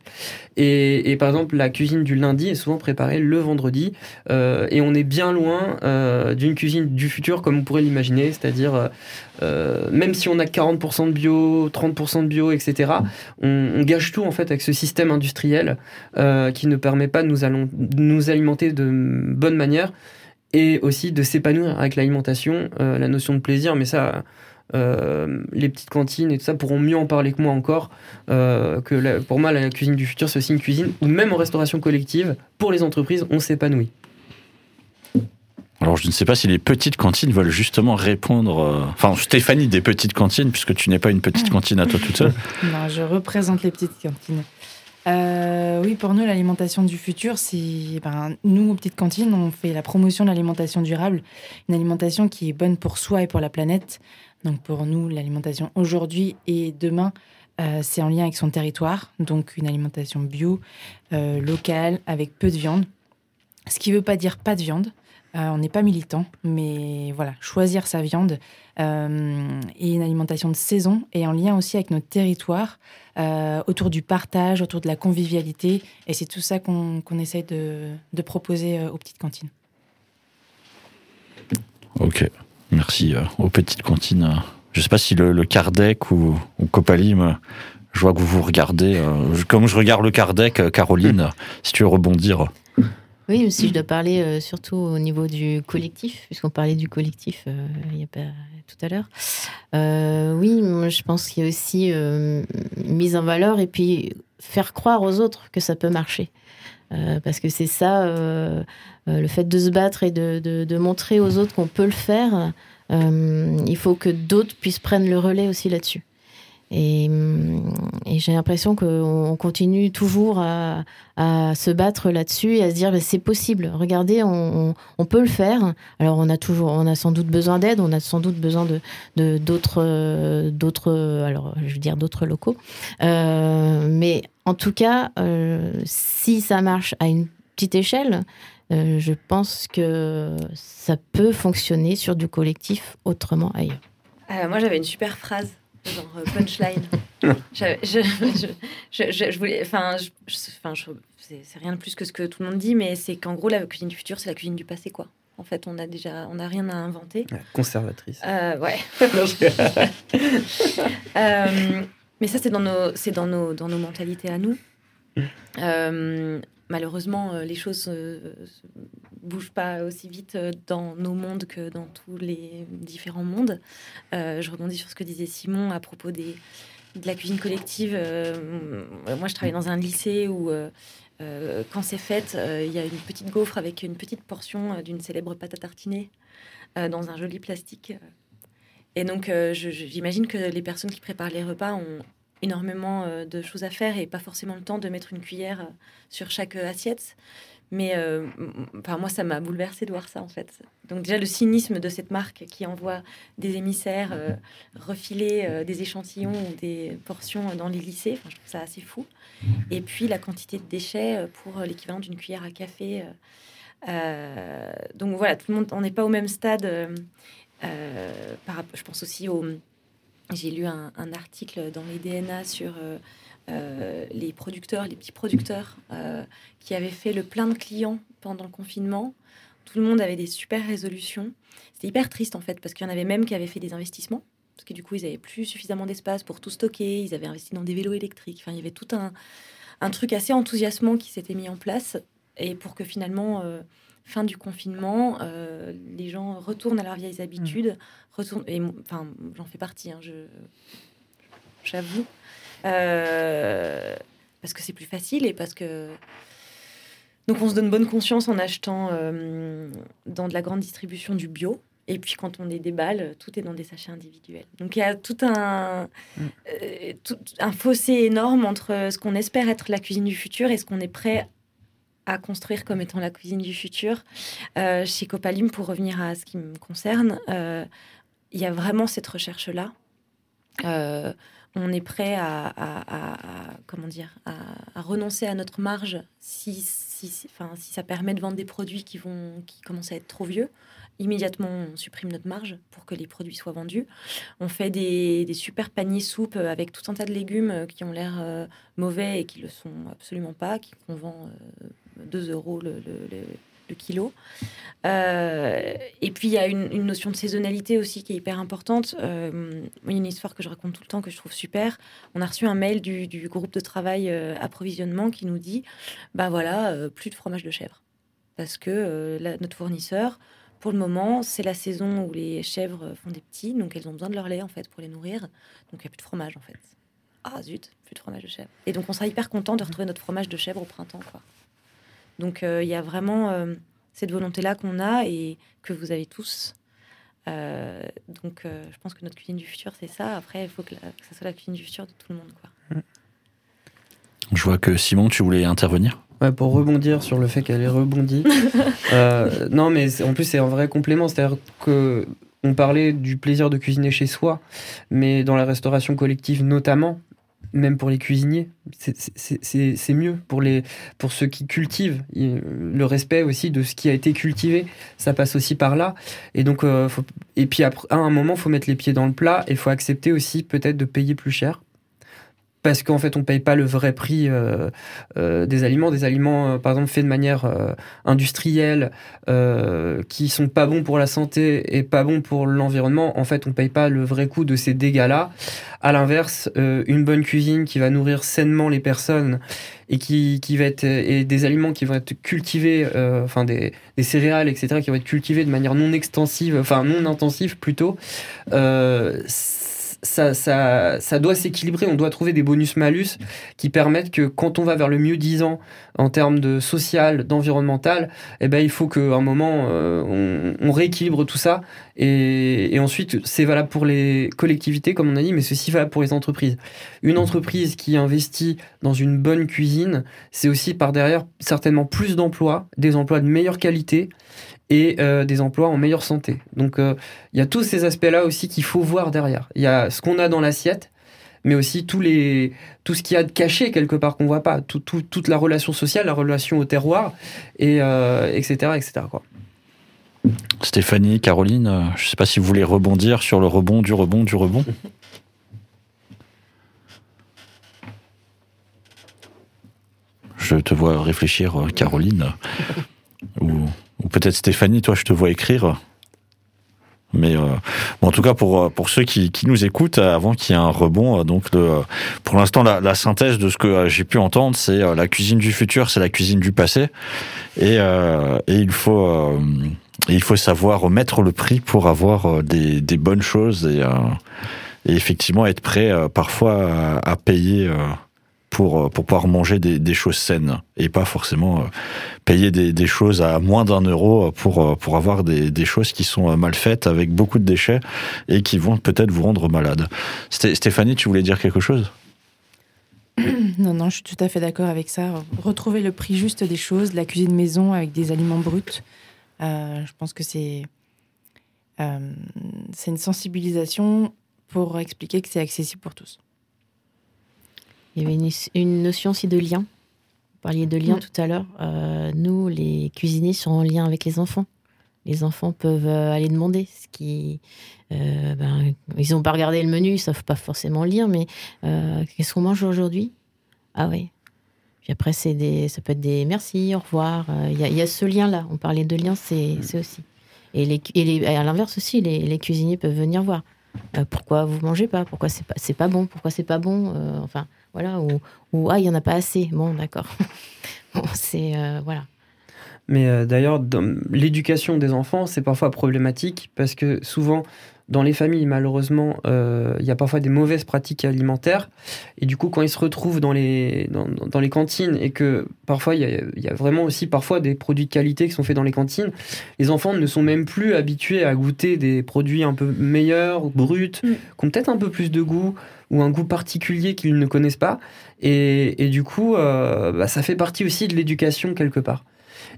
Et, par exemple, la cuisine du lundi est souvent préparée le vendredi, euh, et on est bien loin euh, d'une cuisine du futur comme on pourrait l'imaginer, c'est-à-dire euh, même si on a 40% de bio, 30% de bio, etc., on, gâche tout en fait avec ce système industriel qui ne permet pas de nous, allons, de nous alimenter de bonne manière et aussi de s'épanouir avec l'alimentation, la notion de plaisir, mais ça euh, les petites cantines et tout ça pourront mieux en parler que moi encore. Euh, que la, pour moi, la cuisine du futur, c'est aussi une cuisine où même en restauration collective, pour les entreprises, on s'épanouit. Alors, je ne sais pas si les petites cantines veulent justement répondre. Euh... Enfin, Stéphanie, des petites cantines, puisque tu n'es pas une petite cantine à toi toute seule. [laughs] non, je représente les petites cantines. Euh, oui, pour nous, l'alimentation du futur, c'est. Ben, nous, aux petites cantines, on fait la promotion de l'alimentation durable, une alimentation qui est bonne pour soi et pour la planète. Donc pour nous, l'alimentation aujourd'hui et demain, euh, c'est en lien avec son territoire, donc une alimentation bio, euh, locale, avec peu de viande. Ce qui ne veut pas dire pas de viande. Euh, on n'est pas militant, mais voilà, choisir sa viande et une alimentation de saison et en lien aussi avec notre territoire, autour du partage, autour de la convivialité. Et c'est tout ça qu'on qu essaye de, de proposer aux petites cantines. Ok. Merci euh, aux petites cantines. Je ne sais pas si le, le Kardec ou, ou Copalim, je vois que vous vous regardez. Euh, comme je regarde le Kardec, euh, Caroline, [laughs] si tu veux rebondir. Oui, mais si je dois parler euh, surtout au niveau du collectif, puisqu'on parlait du collectif euh, il y a pas tout à l'heure. Euh, oui, moi, je pense qu'il y a aussi mise en valeur et puis faire croire aux autres que ça peut marcher. parce que c'est ça, le fait de se battre et de, de, montrer aux autres qu'on peut le faire. il faut que d'autres puissent prendre le relais aussi là-dessus. Et, et j'ai l'impression qu'on continue toujours à, se battre là-dessus et à se dire c'est possible. Regardez, on, peut le faire. Alors on a toujours, on a sans doute besoin d'aide, on a sans doute besoin de d'autres, d'autres, alors je veux dire d'autres locaux. Euh, mais en tout cas, euh, si ça marche à une petite échelle, euh, je pense que ça peut fonctionner sur du collectif autrement ailleurs. moi j'avais une super phrase genre punchline. [laughs] je, je, je, je, voulais, enfin, enfin, c'est rien de plus que ce que tout le monde dit, mais c'est qu'en gros la cuisine du futur, c'est la cuisine du passé, quoi. En fait, on a déjà, on n'a rien à inventer. Conservatrice. Euh, ouais. [laughs] [laughs] euh, mais ça, c'est dans nos, c'est dans nos, dans nos mentalités à nous. Euh, malheureusement, les choses ne bougent pas aussi vite dans nos mondes que dans tous les différents mondes. Euh, je rebondis sur ce que disait Simon à propos de la cuisine collective. Euh, moi, je travaille dans un lycée où, euh, quand c'est fait, il y a une petite gaufre avec une petite portion d'une célèbre pâte à tartiner. dans un joli plastique. Et donc, j'imagine que les personnes qui préparent les repas ont énormément de choses à faire et pas forcément le temps de mettre une cuillère sur chaque assiette. Mais euh, enfin, moi, ça m'a bouleversé de voir ça, en fait. Donc déjà, le cynisme de cette marque qui envoie des émissaires euh, refiler euh, des échantillons ou des portions dans les lycées, je trouve ça assez fou. Et puis, la quantité de déchets pour l'équivalent d'une cuillère à café. donc voilà, tout le monde, on n'est pas au même stade. Par, je pense aussi au... J'ai lu un, article dans les DNA sur euh, les producteurs, les petits producteurs euh, qui avaient fait le plein de clients pendant le confinement. Tout le monde avait des super résolutions. C'était hyper triste en fait parce qu'il y en avait même qui avaient fait des investissements parce que du coup ils avaient plus suffisamment d'espace pour tout stocker. Ils avaient investi dans des vélos électriques. Enfin, il y avait tout un, truc assez enthousiasmant qui s'était mis en place et pour que finalement euh, fin du confinement, les gens retournent à leurs vieilles habitudes, retournent, et enfin, j'en fais partie, hein, je, j'avoue. Euh, parce que c'est plus facile et parce que. Donc on se donne bonne conscience en achetant euh, dans de la grande distribution du bio. Et puis quand on les déballe, tout est dans des sachets individuels. Donc il y a tout un, mm. euh, tout, un fossé énorme entre ce qu'on espère être la cuisine du futur et ce qu'on est prêt à construire comme étant la cuisine du futur. chez Copalim, pour revenir à ce qui me concerne, il y a vraiment cette recherche-là on est prêt à, comment dire, à, renoncer à notre marge si, si, si ça permet de vendre des produits qui, vont, qui commencent à être trop vieux. Immédiatement, on supprime notre marge pour que les produits soient vendus. On fait des, super paniers soupe avec tout un tas de légumes qui ont l'air euh, mauvais et qui le sont absolument pas, qu'on vend 2 euh, euros le, kilo. Euh, et puis il y a une, notion de saisonnalité aussi qui est hyper importante. Euh, une histoire que je raconte tout le temps que je trouve super. On a reçu un mail du, groupe de travail euh, approvisionnement qui nous dit bah voilà, plus de fromage de chèvre. Parce que notre fournisseur, pour le moment, c'est la saison où les chèvres font des petits, donc elles ont besoin de leur lait en fait pour les nourrir. Donc il n'y a plus de fromage en fait. Ah zut, plus de fromage de chèvre. Et donc on sera hyper content de retrouver notre fromage de chèvre au printemps quoi. Donc euh, il y a vraiment euh, cette volonté-là qu'on a et que vous avez tous. Euh, donc je pense que notre cuisine du futur, c'est ça. Après, il faut que, ça soit la cuisine du futur de tout le monde. Quoi. Mm. Je vois que Simon, tu voulais intervenir Ouais, pour rebondir sur le fait qu'elle est rebondie. [laughs] non, mais en plus, c'est un vrai complément. C'est-à-dire que on parlait du plaisir de cuisiner chez soi, mais dans la restauration collective notamment, même pour les cuisiniers, c'est mieux pour, les, pour ceux qui cultivent. Le respect aussi de ce qui a été cultivé, ça passe aussi par là. Et donc, euh, et puis à un moment, faut mettre les pieds dans le plat et il faut accepter aussi peut-être de payer plus cher parce qu'en fait on paye pas le vrai prix euh, euh, des aliments. Des aliments euh, par exemple faits de manière industrielle qui sont pas bons pour la santé et pas bons pour l'environnement en fait on paye pas le vrai coût de ces dégâts là à l'inverse une bonne cuisine qui va nourrir sainement les personnes et qui, va être des aliments qui vont être cultivés enfin des, céréales etc qui vont être cultivés de manière non extensive enfin non intensive plutôt ça, ça, ça doit s'équilibrer. On doit trouver des bonus-malus qui permettent que quand on va vers le mieux disant en termes de social, d'environnemental, eh ben, il faut qu'à un moment, euh, on, rééquilibre tout ça. Et, et ensuite, c'est valable pour les collectivités, comme on a dit, mais aussi valable pour les entreprises. Une entreprise qui investit dans une bonne cuisine, c'est aussi par derrière certainement plus d'emplois, des emplois de meilleure qualité et euh, des emplois en meilleure santé. Donc euh, il y a tous ces aspects-là aussi qu'il faut voir derrière. Il y a ce qu'on a dans l'assiette, mais aussi tous les, tout ce qu'il y a de caché quelque part qu'on voit pas, tout, tout, toute la relation sociale, la relation au terroir, et, euh, etc. etc. Quoi. Stéphanie, Caroline, je ne sais pas si vous voulez rebondir sur le rebond du rebond du rebond. [laughs] Je te vois réfléchir, Caroline. Ou ou peut-être Stéphanie, toi, je te vois écrire. Mais euh, en tout cas, pour, euh, pour ceux qui, qui nous écoutent, euh, avant qu'il y ait un rebond, donc le, pour l'instant, la, la, synthèse de ce que j'ai pu entendre, c'est la cuisine du futur, c'est la cuisine du passé. Et, et il, faut, il faut savoir mettre le prix pour avoir des, des bonnes choses et, et effectivement être prêt parfois à, à payer pour, pour pouvoir manger des, choses saines et pas forcément payer des, choses à moins d'un euro pour, pour avoir des, choses qui sont mal faites avec beaucoup de déchets et qui vont peut-être vous rendre malade. Stéphanie, tu voulais dire quelque chose? [clears throat] Non, non, je suis tout à fait d'accord avec ça. Retrouver le prix juste des choses, de la cuisine maison avec des aliments bruts, euh, je pense que euh, c'est une sensibilisation pour expliquer que c'est accessible pour tous. Il y avait une, notion aussi de lien. Vous parliez de lien mm. tout à l'heure. Euh, nous, les cuisiniers, sont en lien avec les enfants. Les enfants peuvent aller demander ce qui. Ben, ils n'ont pas regardé le menu, ils ne savent pas forcément lire, mais qu'est-ce qu'on mange aujourd'hui? Ah oui. Puis après, c'est des, ça peut être des merci, au revoir. Il y, a ce lien-là. On parlait de lien, c'est mm. aussi. Et, les, et à l'inverse aussi, les, cuisiniers peuvent venir voir. Euh, pourquoi vous mangez pas? Pourquoi c'est pas, pas bon? Pourquoi c'est pas bon? Euh, Enfin, voilà. Ou, ou ah, il y en a pas assez. Bon, d'accord. [laughs] c'est euh, voilà. Mais d'ailleurs, l'éducation des enfants, c'est parfois problématique parce que souvent, dans les familles, malheureusement, euh, il y a parfois des mauvaises pratiques alimentaires. Et du coup, quand ils se retrouvent dans les, dans, les cantines et que parfois, il y, a, vraiment aussi parfois des produits de qualité qui sont faits dans les cantines, les enfants ne sont même plus habitués à goûter des produits un peu meilleurs, bruts, mm. qui ont peut-être un peu plus de goût ou un goût particulier qu'ils ne connaissent pas. Et, du coup, euh, bah, ça fait partie aussi de l'éducation quelque part.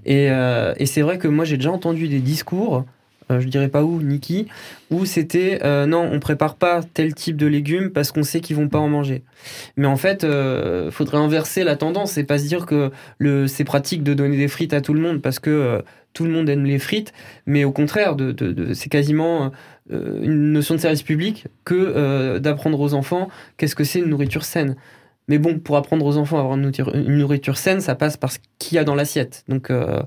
Et, euh, et c'est vrai que moi, j'ai déjà entendu des discours euh, je dirais pas où, Niki, où c'était euh, non, on prépare pas tel type de légumes parce qu'on sait qu'ils vont pas en manger. Mais en fait, euh, faudrait inverser la tendance et pas se dire que c'est pratique de donner des frites à tout le monde parce que tout le monde aime les frites, mais au contraire, de, c'est quasiment une notion de service public que d'apprendre aux enfants qu'est-ce que c'est une nourriture saine. Mais bon, pour apprendre aux enfants à avoir une nourriture, saine, ça passe par ce qu'il y a dans l'assiette. Donc, euh,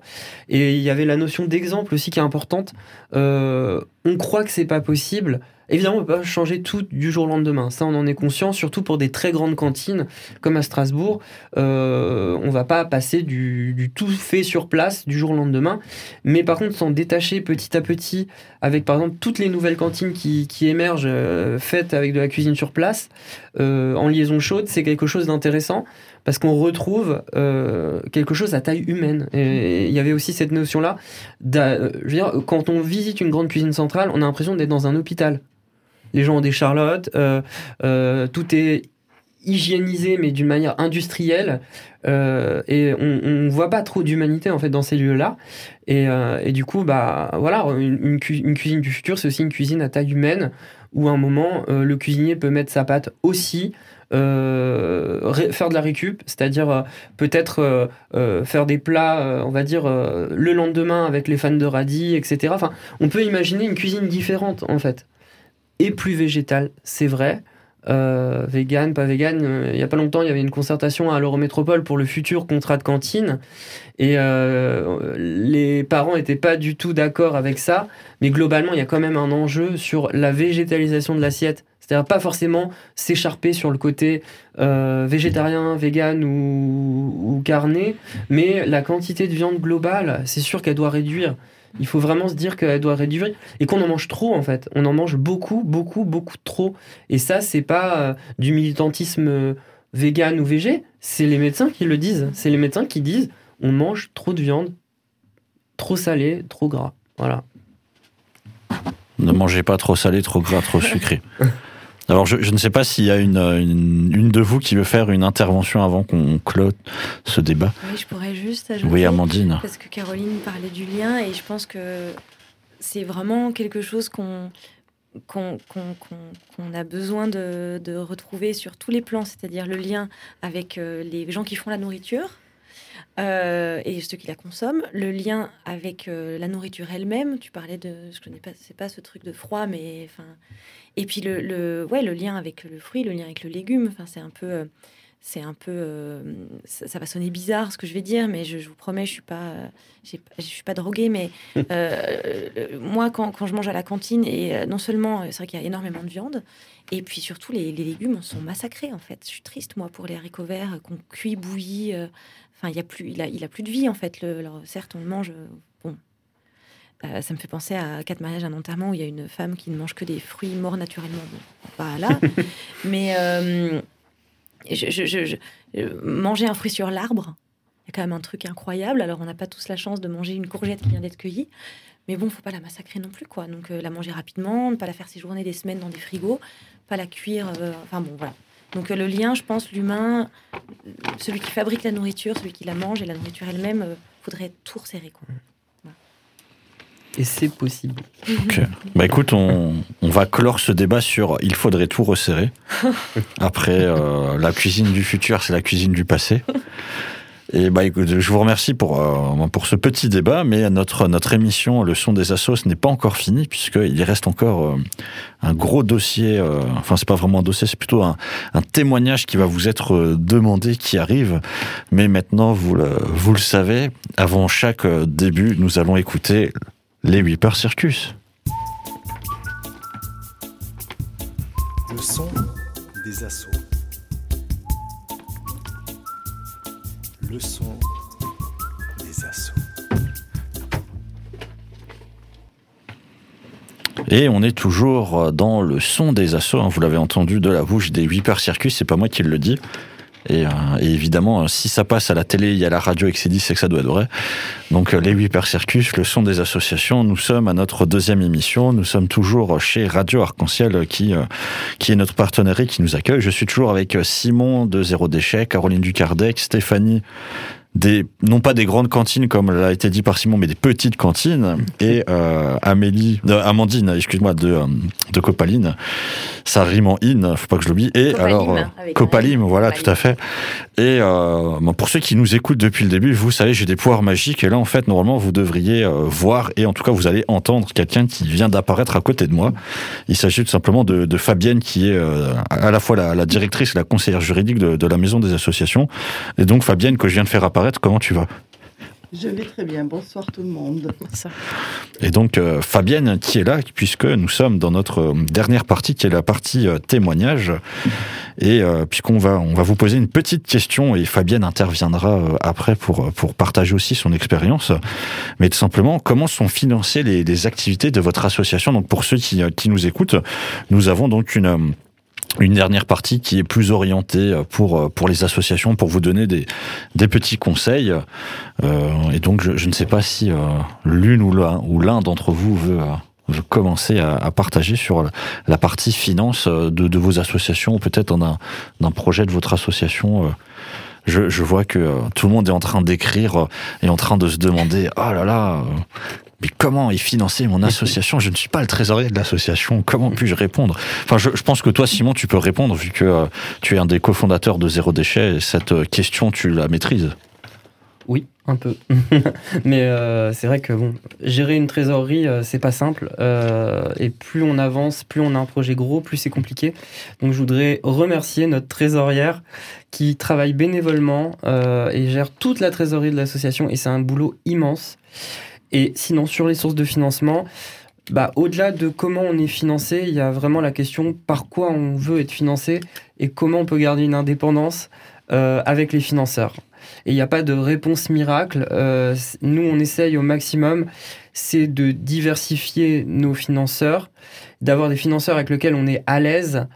et il y avait la notion d'exemple aussi qui est importante. Euh, on croit que c'est pas possible, Évidemment, on peut pas changer tout du jour au lendemain. Ça, on en est conscient, surtout pour des très grandes cantines comme à Strasbourg. Euh, on va pas passer du, tout fait sur place du jour au lendemain. Mais par contre, s'en détacher petit à petit avec, par exemple, toutes les nouvelles cantines qui, émergent euh, faites avec de la cuisine sur place, euh, en liaison chaude, c'est quelque chose d'intéressant parce qu'on retrouve quelque chose à taille humaine. Et il y avait aussi cette notion-là. Je veux dire, quand on visite une grande cuisine centrale, on a l'impression d'être dans un hôpital les gens ont des charlottes, euh, euh, tout est hygiénisé mais d'une manière industrielle euh, et on, ne voit pas trop d'humanité en fait dans ces lieux-là et, du coup bah voilà une, cuisine du futur c'est aussi une cuisine à taille humaine où à un moment le cuisinier peut mettre sa pâte aussi faire de la récup, c'est-à-dire peut-être faire des plats, on va dire, le lendemain avec les fans de radis, etc. On peut imaginer une cuisine différente, en fait et plus végétal, c'est vrai. Euh, vegan, pas vegan. Euh, il n'y a pas longtemps, il y avait une concertation à l'Eurométropole pour le futur contrat de cantine. Et euh, les parents n'étaient pas du tout d'accord avec ça. Mais globalement, il y a quand même un enjeu sur la végétalisation de l'assiette. C'est-à-dire pas forcément s'écharper sur le côté végétarien, vegan ou carné, mais la quantité de viande globale, c'est sûr qu'elle doit réduire. Il faut vraiment se dire qu'elle doit réduire et qu'on en mange trop en fait. On en mange beaucoup, beaucoup, beaucoup trop. Et ça, c'est pas euh, du militantisme euh, vegan ou végé, c'est les médecins qui le disent. C'est les médecins qui disent on mange trop de viande, trop salé, trop gras. Voilà. Ne mangez pas trop salé, trop gras, trop sucré. [laughs] Alors, je, ne sais pas s'il y a une, une, de vous qui veut faire une intervention avant qu'on clôt ce débat. Oui, je pourrais juste ajouter. Oui, Amandine. Parce que Caroline parlait du lien et je pense que c'est vraiment quelque chose qu'on qu'on a besoin de, de, retrouver sur tous les plans, c'est-à-dire le lien avec euh, les gens qui font la nourriture, euh, et ceux qui la consomment, le lien avec euh, la nourriture elle-même. Tu parlais de, je connais pas, c'est pas ce truc de froid, mais enfin, et puis le, le, ouais, le lien avec le fruit, le lien avec le légume. Enfin, c'est un peu, euh, c'est un peu, ça, va sonner bizarre ce que je vais dire, mais je, vous promets, je suis pas, je suis pas droguée, mais [laughs] moi, quand, quand, je mange à la cantine, et non seulement, c'est vrai qu'il y a énormément de viande, et puis surtout les, les, légumes sont massacrés en fait. Je suis triste moi pour les haricots verts qu'on cuit, bouillit. Enfin, il y a plus, il a, il a plus de vie en fait. Le, certes, on le mange. Euh, bon, euh, ça me fait penser à quatre mariages, un enterrement où il y a une femme qui ne mange que des fruits morts naturellement. Bon, voilà. [laughs] Mais euh, manger un fruit sur l'arbre, il y a quand même un truc incroyable. Alors, on n'a pas tous la chance de manger une courgette qui vient d'être cueillie. Mais bon, faut pas la massacrer non plus, quoi. Donc, la manger rapidement, ne pas la faire séjourner des semaines dans des frigos, pas la cuire. enfin, bon, voilà. Donc le lien, je pense, l'humain, celui qui fabrique la nourriture, celui qui la mange et la nourriture elle-même, il faudrait tout resserrer. Quoi. Et c'est possible. Ok. Bah écoute, on, on, va clore ce débat sur il faudrait tout resserrer. Après, euh, la cuisine du futur, c'est la cuisine du passé. Et bah écoute, je vous remercie pour, euh, pour ce petit débat, mais notre, notre émission Le son des assos n'est pas encore finie, puisqu'il reste encore euh, un gros dossier, euh, enfin c'est pas vraiment un dossier, c'est plutôt un, témoignage qui va vous être demandé, qui arrive. Mais maintenant, vous le, vous le savez, avant chaque début, nous allons écouter les Whipper Circus. Le des assauts. Le son des assauts. Et on est toujours dans le son des assauts. Hein. Vous l'avez entendu de la bouche des Whipper Circus, c'est pas moi qui le dis. Et, euh, et, évidemment, euh, si ça passe à la télé, il y a la radio et que c'est dit, c'est que ça doit être vrai. Donc euh, les huit per circus, le son des associations, nous sommes à notre deuxième émission. Nous sommes toujours chez Radio Arc-en-Ciel qui, qui est notre partenaire et qui nous accueille. Je suis toujours avec Simon de Zéro Déchet, Caroline Ducardec, Stéphanie des non pas des grandes cantines comme l'a été dit par Simon, mais des petites cantines. Et euh, Amélie, euh, Amandine, excuse-moi, de euh, de Copaline, ça rime en in, faut pas que je l'oublie. Et alors Copalim, voilà, tout à fait. Et pour ceux qui nous écoutent depuis le début, vous savez, j'ai des pouvoirs magiques. Et là, en fait, normalement, vous devriez voir et en tout cas, vous allez entendre quelqu'un qui vient d'apparaître à côté de moi. Il s'agit tout simplement de, de, Fabienne, qui est à la fois la, la, directrice et la conseillère juridique de, de la maison des associations. Et donc Fabienne que je viens de faire apparaître comment tu vas? Je vais très bien. Bonsoir tout le monde. Et donc euh, Fabienne qui est là, puisque nous sommes dans notre euh, dernière partie, qui est la partie euh, témoignage. Et puisqu'on va, on va vous poser une petite question, et Fabienne interviendra après pour, pour partager aussi son expérience. Mais tout simplement, comment sont financées les, les activités de votre association? Donc pour ceux qui, qui nous écoutent, nous avons donc une une dernière partie qui est plus orientée euh, pour euh, pour les associations pour vous donner des des petits conseils. Euh, et donc je, je, ne sais pas si euh, l'une ou l'un ou l'un d'entre vous veut, veut commencer à, à, partager sur la partie finance de, de vos associations ou peut-être d'un projet de votre association je, je, vois que tout le monde est en train d'écrire et en train de se demander oh là là mais comment est financée mon association? Je ne suis pas le trésorier de l'association. Comment puis-je répondre Enfin, je, je, pense que toi, Simon, tu peux répondre vu que euh, tu es un des cofondateurs de Zéro Déchet. Et cette euh, question, tu la maîtrises. Oui, un peu. [laughs] Mais euh, c'est vrai que bon, gérer une trésorerie, euh, c'est pas simple. Euh, et plus on avance, plus on a un projet gros, plus c'est compliqué. Donc je voudrais remercier notre trésorière qui travaille bénévolement et gère toute la trésorerie de l'association. Et c'est un boulot immense. Et sinon, sur les sources de financement, bah, au-delà de comment on est financé, il y a vraiment la question par quoi on veut être financé et comment on peut garder une indépendance avec les financeurs. Et il n'y a pas de réponse miracle. Euh, nous, on essaye au maximum, c'est de diversifier nos financeurs, d'avoir des financeurs avec lesquels on est à l'aise.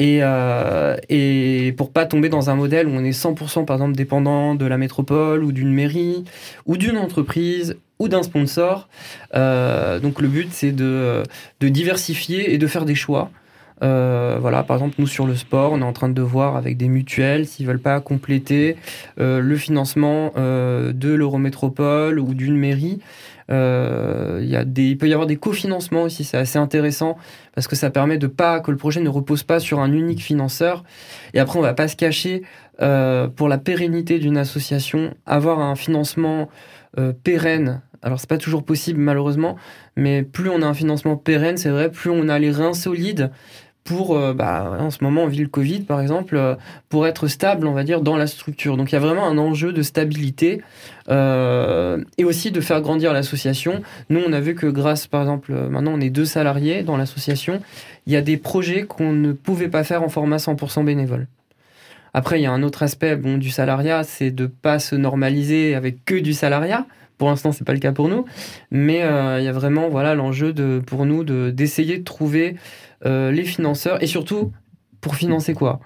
Et, euh, et pour pas tomber dans un modèle où on est 100% par exemple dépendant de la métropole ou d'une mairie ou d'une entreprise ou d'un sponsor. Euh, donc le but, c'est de, de, diversifier et de faire des choix. Euh, voilà, par exemple, nous sur le sport, on est en train de voir avec des mutuelles s'ils veulent pas compléter euh, le financement euh, de l'Eurométropole ou d'une mairie. Euh, y a des, il peut y avoir des cofinancements aussi, c'est assez intéressant parce que ça permet de pas que le projet ne repose pas sur un unique financeur. Et après, on va pas se cacher euh, pour la pérennité d'une association, avoir un financement euh, pérenne alors c'est pas toujours possible malheureusement, mais plus on a un financement pérenne, c'est vrai, plus on a les reins solides pour, euh, bah, en ce moment, on vit le Covid par exemple, euh, pour être stable, on va dire, dans la structure. Donc il y a vraiment un enjeu de stabilité euh, et aussi de faire grandir l'association. Nous, on a vu que grâce, par exemple, maintenant on est deux salariés dans l'association, il y a des projets qu'on ne pouvait pas faire en format 100% bénévole. Après, il y a un autre aspect bon, du salariat, c'est de pas se normaliser avec que du salariat. Pour l'instant, c'est pas le cas pour nous, mais euh, il y a vraiment voilà l'enjeu de pour nous de d'essayer de trouver euh, les financeurs et surtout pour financer quoi?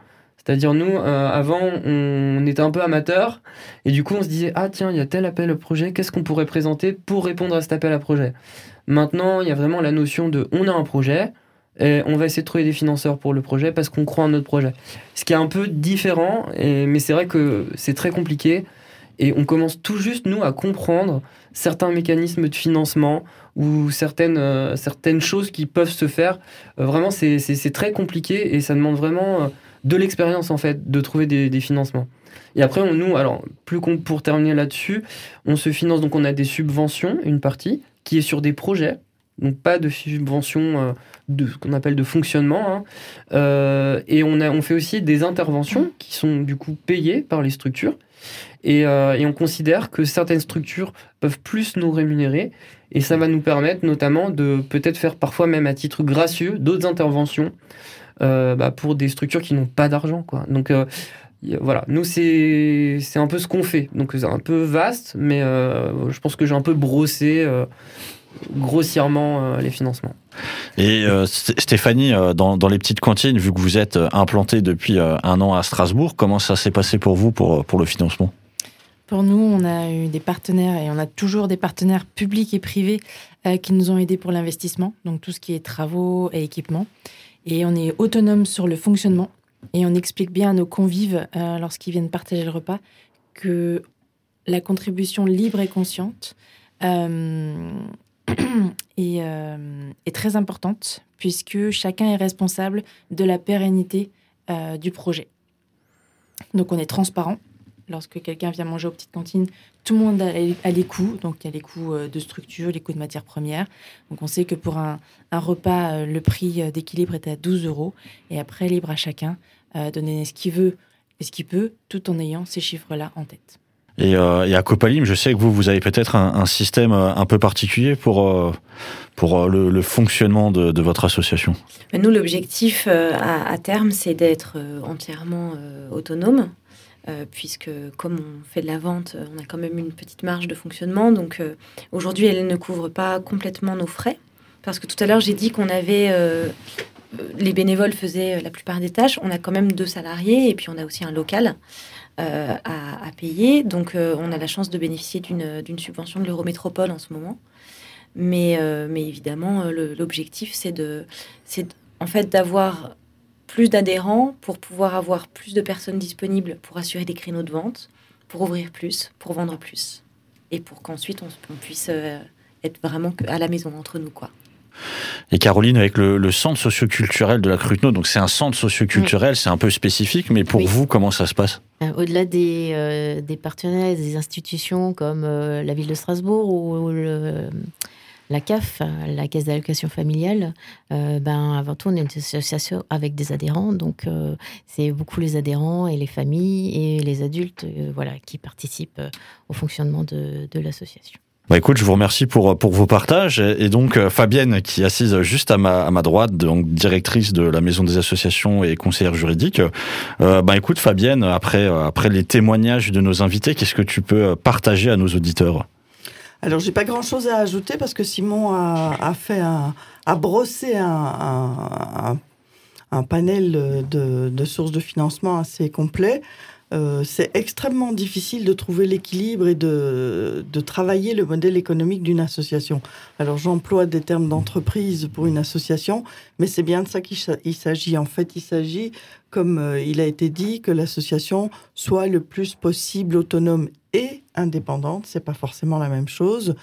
C'est-à-dire, nous, euh, avant, on était un peu amateur, et du coup, on se disait, ah tiens, il y a tel appel à projet, qu'est-ce qu'on pourrait présenter pour répondre à cet appel à projet? Maintenant, il y a vraiment la notion de, on a un projet, et on va essayer de trouver des financeurs pour le projet parce qu'on croit en notre projet. Ce qui est un peu différent, mais c'est vrai que c'est très compliqué, et on commence tout juste, nous, à comprendre certains mécanismes de financement ou certaines, euh, certaines choses qui peuvent se faire. Euh, vraiment, c'est très compliqué, et ça demande vraiment de l'expérience en fait, de trouver des, financements. Et après, nous, alors, plus pour terminer là-dessus, on se finance, donc on a des subventions, une partie, qui est sur des projets, donc pas de subventions euh, de ce qu'on appelle de fonctionnement. Hein. Euh, et on, a, on fait aussi des interventions qui sont du coup payées par les structures. Et, euh, et, on considère que certaines structures peuvent plus nous rémunérer. Et ça va nous permettre notamment de peut-être faire parfois même à titre gracieux d'autres interventions euh, bah, pour des structures qui n'ont pas d'argent. Donc euh, voilà, nous c'est un peu ce qu'on fait. Donc c'est un peu vaste, mais je pense que j'ai un peu brossé grossièrement les financements. Et Stéphanie, dans, dans, les petites cantines, vu que vous êtes implantée depuis un an à Strasbourg, comment ça s'est passé pour vous pour, pour le financement? Pour nous, on a eu des partenaires et on a toujours des partenaires publics et privés qui nous ont aidés pour l'investissement, donc tout ce qui est travaux et équipements. Et on est autonome sur le fonctionnement. Et on explique bien à nos convives, euh, lorsqu'ils viennent partager le repas, que la contribution libre et consciente euh, [clears throat] euh, est, très importante, puisque chacun est responsable de la pérennité du projet. Donc on est transparent lorsque quelqu'un vient manger aux petites cantines, tout le monde a, les coûts. Donc, il y a les coûts euh, de structure, les coûts de matières premières. Donc, on sait que pour un, repas, euh, le prix euh, d'équilibre est à 12 euros. Et après, libre à chacun de donner ce qu'il veut et ce qu'il peut, tout en ayant ces chiffres-là en tête. Et, à Copalim, je sais que vous, vous avez peut-être un, système un peu particulier pour, pour le, fonctionnement de, votre association. Nous, l'objectif à, à, terme, c'est d'être entièrement autonome euh, puisque comme on fait de la vente, on a quand même une petite marge de fonctionnement. Donc euh, aujourd'hui, elle ne couvre pas complètement nos frais. Parce que tout à l'heure, j'ai dit qu'on avait... Euh, les bénévoles faisaient la plupart des tâches. On a quand même deux salariés et puis on a aussi un local à, payer. Donc on a la chance de bénéficier d'une subvention de l'Eurométropole en ce moment. Mais, mais évidemment, l'objectif, c'est de, en fait d'avoir plus d'adhérents pour pouvoir avoir plus de personnes disponibles pour assurer des créneaux de vente, pour ouvrir plus, pour vendre plus. Et pour qu'ensuite on, puisse euh, être vraiment à la maison entre nous. quoi. Et Caroline, avec le, centre socioculturel de la Cruteno, donc c'est un centre socioculturel, c'est un peu spécifique, mais pour vous, comment ça se passe? Euh, Au-delà des, euh, des, partenaires, des institutions comme la ville de Strasbourg ou le, la CAF, la Caisse d'allocation familiale, euh, ben, avant tout, on est une association avec des adhérents. Donc, euh, c'est beaucoup les adhérents et les familles et les adultes euh, voilà, qui participent au fonctionnement de, l'association. Bah écoute, je vous remercie pour, pour vos partages. Et donc, Fabienne, qui est assise juste à ma, à ma droite, donc directrice de la Maison des associations et conseillère juridique. bah écoute, Fabienne, après, après les témoignages de nos invités, qu'est-ce que tu peux partager à nos auditeurs? Alors, j'ai pas grand-chose à ajouter parce que Simon a, fait un, a brossé un, un, panel de, de, sources de financement assez complet. Euh, c'est extrêmement difficile de trouver l'équilibre et de, de, travailler le modèle économique d'une association. Alors j'emploie des termes d'entreprise pour une association, mais c'est bien de ça qu'il s'agit. En fait, il s'agit, comme euh, il a été dit, que l'association soit le plus possible autonome et indépendante. C'est pas forcément la même chose.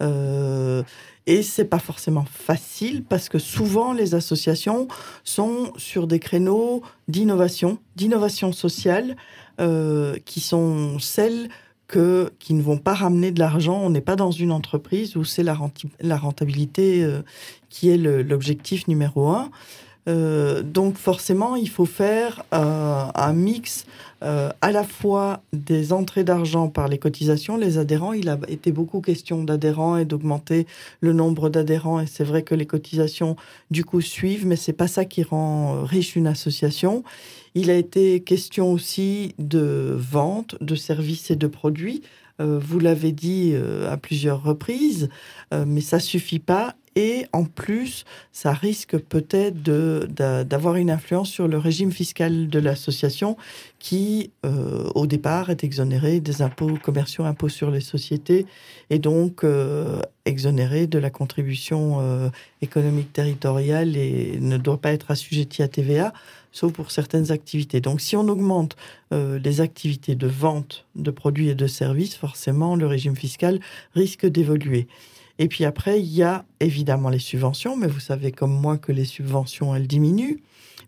Euh, et c'est pas forcément facile parce que souvent les associations sont sur des créneaux d'innovation, d'innovation sociale, euh, qui sont celles que, qui ne vont pas ramener de l'argent. On n'est pas dans une entreprise où c'est la, rentabilité euh, qui est l'objectif numéro un. Euh, donc forcément, il faut faire un mix euh, à la fois des entrées d'argent par les cotisations, les adhérents. Il a été beaucoup question d'adhérents et d'augmenter le nombre d'adhérents. Et c'est vrai que les cotisations, du coup, suivent, mais c'est pas ça qui rend riche une association. Il a été question aussi de vente de services et de produits Euh, vous l'avez dit euh, à plusieurs reprises, euh, mais ça suffit pas. Et en plus, ça risque peut-être d'avoir une influence sur le régime fiscal de l'association qui, euh, au départ, est exonéré des impôts commerciaux, impôts sur les sociétés, et donc euh, exonéré de la contribution euh, économique territoriale et ne doit pas être assujetti à TVA, sauf pour certaines activités. Donc si on augmente les activités de vente de produits et de services, forcément, le régime fiscal risque d'évoluer. Et puis après, il y a évidemment les subventions, mais vous savez comme moi que les subventions, elles diminuent,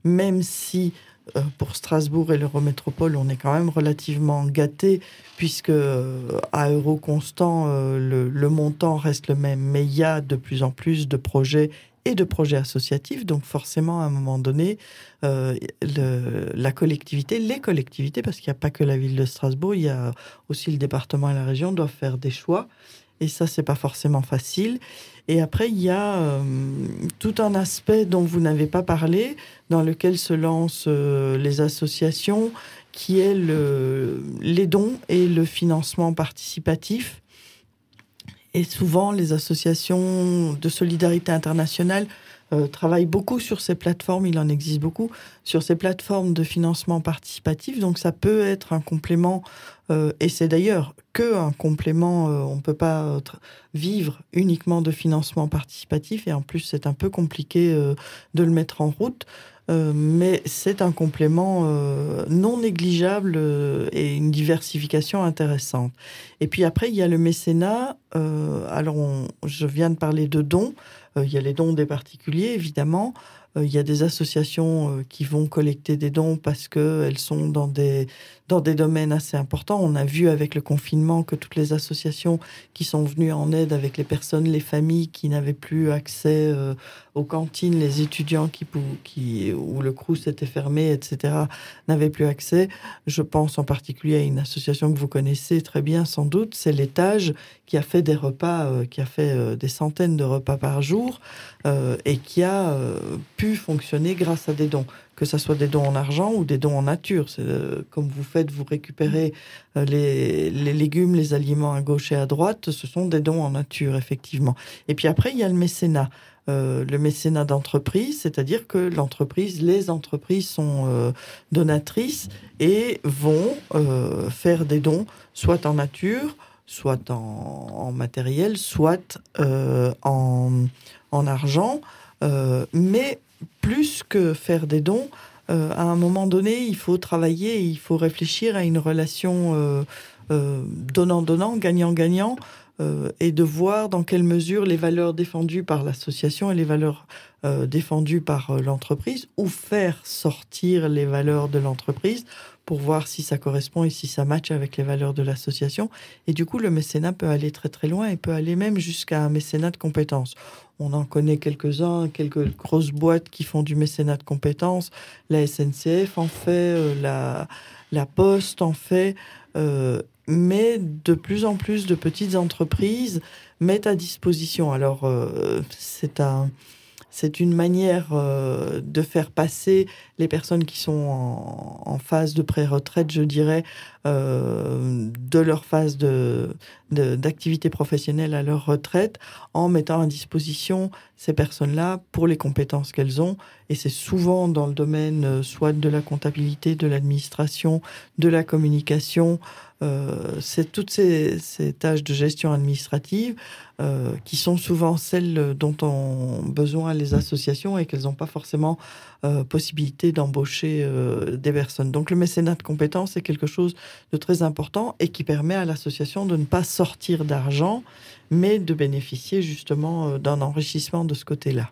même si euh, pour Strasbourg et l'Eurométropole, on est quand même relativement gâté, puisque euh, à euro constant, euh, le, montant reste le même, mais il y a de plus en plus de projets et de projets associatifs, donc forcément à un moment donné, la collectivité, les collectivités, parce qu'il n'y a pas que la ville de Strasbourg, il y a aussi le département et la région, doivent faire des choix. Et ça, c'est pas forcément facile. Et après, il y a euh, tout un aspect dont vous n'avez pas parlé, dans lequel se lancent euh, les associations, qui est le, les dons et le financement participatif. Et souvent, les associations de solidarité internationale euh, travaillent beaucoup sur ces plateformes, il en existe beaucoup, sur ces plateformes de financement participatif. Donc ça peut être un complément, euh, et c'est d'ailleurs que un complément, euh, on ne peut pas vivre uniquement de financement participatif, et en plus c'est un peu compliqué de le mettre en route. Mais c'est un complément non négligeable et une diversification intéressante. Et puis après, il y a le mécénat. Alors, je viens de parler de dons. Euh, il y a les dons des particuliers, évidemment. Euh, il y a des associations euh, qui vont collecter des dons parce qu'elles sont dans des, dans des domaines assez importants. On a vu avec le confinement que toutes les associations qui sont venues en aide avec les personnes, les familles qui n'avaient plus accès euh, aux cantines, les étudiants qui, qui, où le crous était fermé, etc., n'avaient plus accès. Je pense en particulier à une association que vous connaissez très bien sans doute, c'est l'étage qui a fait des repas, euh, qui a fait euh, des centaines de repas par jour et qui a pu fonctionner grâce à des dons, que ce soit des dons en argent ou des dons en nature. Euh, comme vous faites, vous récupérez euh, les, légumes, les aliments à gauche et à droite, ce sont des dons en nature, effectivement. Et puis après, il y a le mécénat. Euh, le mécénat d'entreprise, c'est-à-dire que l'entreprise, les entreprises sont euh, donatrices et vont faire des dons, soit en nature, soit en, matériel, soit en, en argent. Euh, mais plus que faire des dons, euh, à un moment donné, il faut travailler, il faut réfléchir à une relation euh, euh, donnant-donnant, gagnant-gagnant, et de voir dans quelle mesure les valeurs défendues par l'association et les valeurs défendues par l'entreprise, ou faire sortir les valeurs de l'entreprise pour voir si ça correspond et si ça matche avec les valeurs de l'association. Et du coup, le mécénat peut aller très très loin et peut aller même jusqu'à un mécénat de compétences. On en connaît quelques-uns, quelques grosses boîtes qui font du mécénat de compétences. La SNCF en fait, euh, la, la Poste en fait. euh, mais de plus en plus de petites entreprises mettent à disposition. Alors, euh, c'est un, c'est une manière euh, de faire passer les personnes qui sont en, phase de pré-retraite, je dirais, euh, de leur phase de, de- d'activité professionnelle à leur retraite, en mettant à disposition ces personnes-là pour les compétences qu'elles ont. Et c'est souvent dans le domaine euh, soit de la comptabilité, de l'administration, de la communication. Euh, c'est toutes ces, tâches de gestion administrative euh, qui sont souvent celles dont ont besoin les associations et qu'elles n'ont pas forcément euh, possibilité d'embaucher des personnes. Donc le mécénat de compétences est quelque chose de très important et qui permet à l'association de ne pas sortir d'argent, mais de bénéficier justement d'un enrichissement de ce côté-là.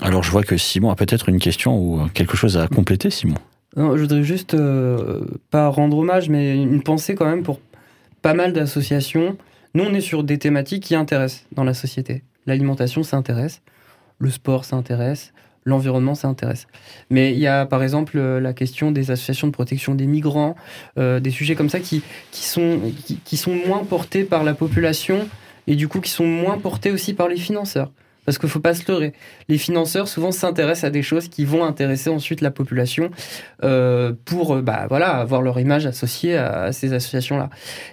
Alors je vois que Simon a peut-être une question ou quelque chose à compléter, Simon? Non, je voudrais juste, euh, pas rendre hommage, mais une pensée quand même pour pas mal d'associations. Nous, on est sur des thématiques qui intéressent dans la société. L'alimentation, ça intéresse. Le sport, ça intéresse. L'environnement, ça intéresse. Mais il y a, par exemple, euh, la question des associations de protection des migrants, euh, des sujets comme ça qui, qui, sont, qui, qui sont moins portés par la population et du coup qui sont moins portés aussi par les financeurs. Parce qu'il ne faut pas se leurrer. Les financeurs souvent s'intéressent à des choses qui vont intéresser ensuite la population euh, pour bah, voilà, avoir leur image associée à, ces associations-là.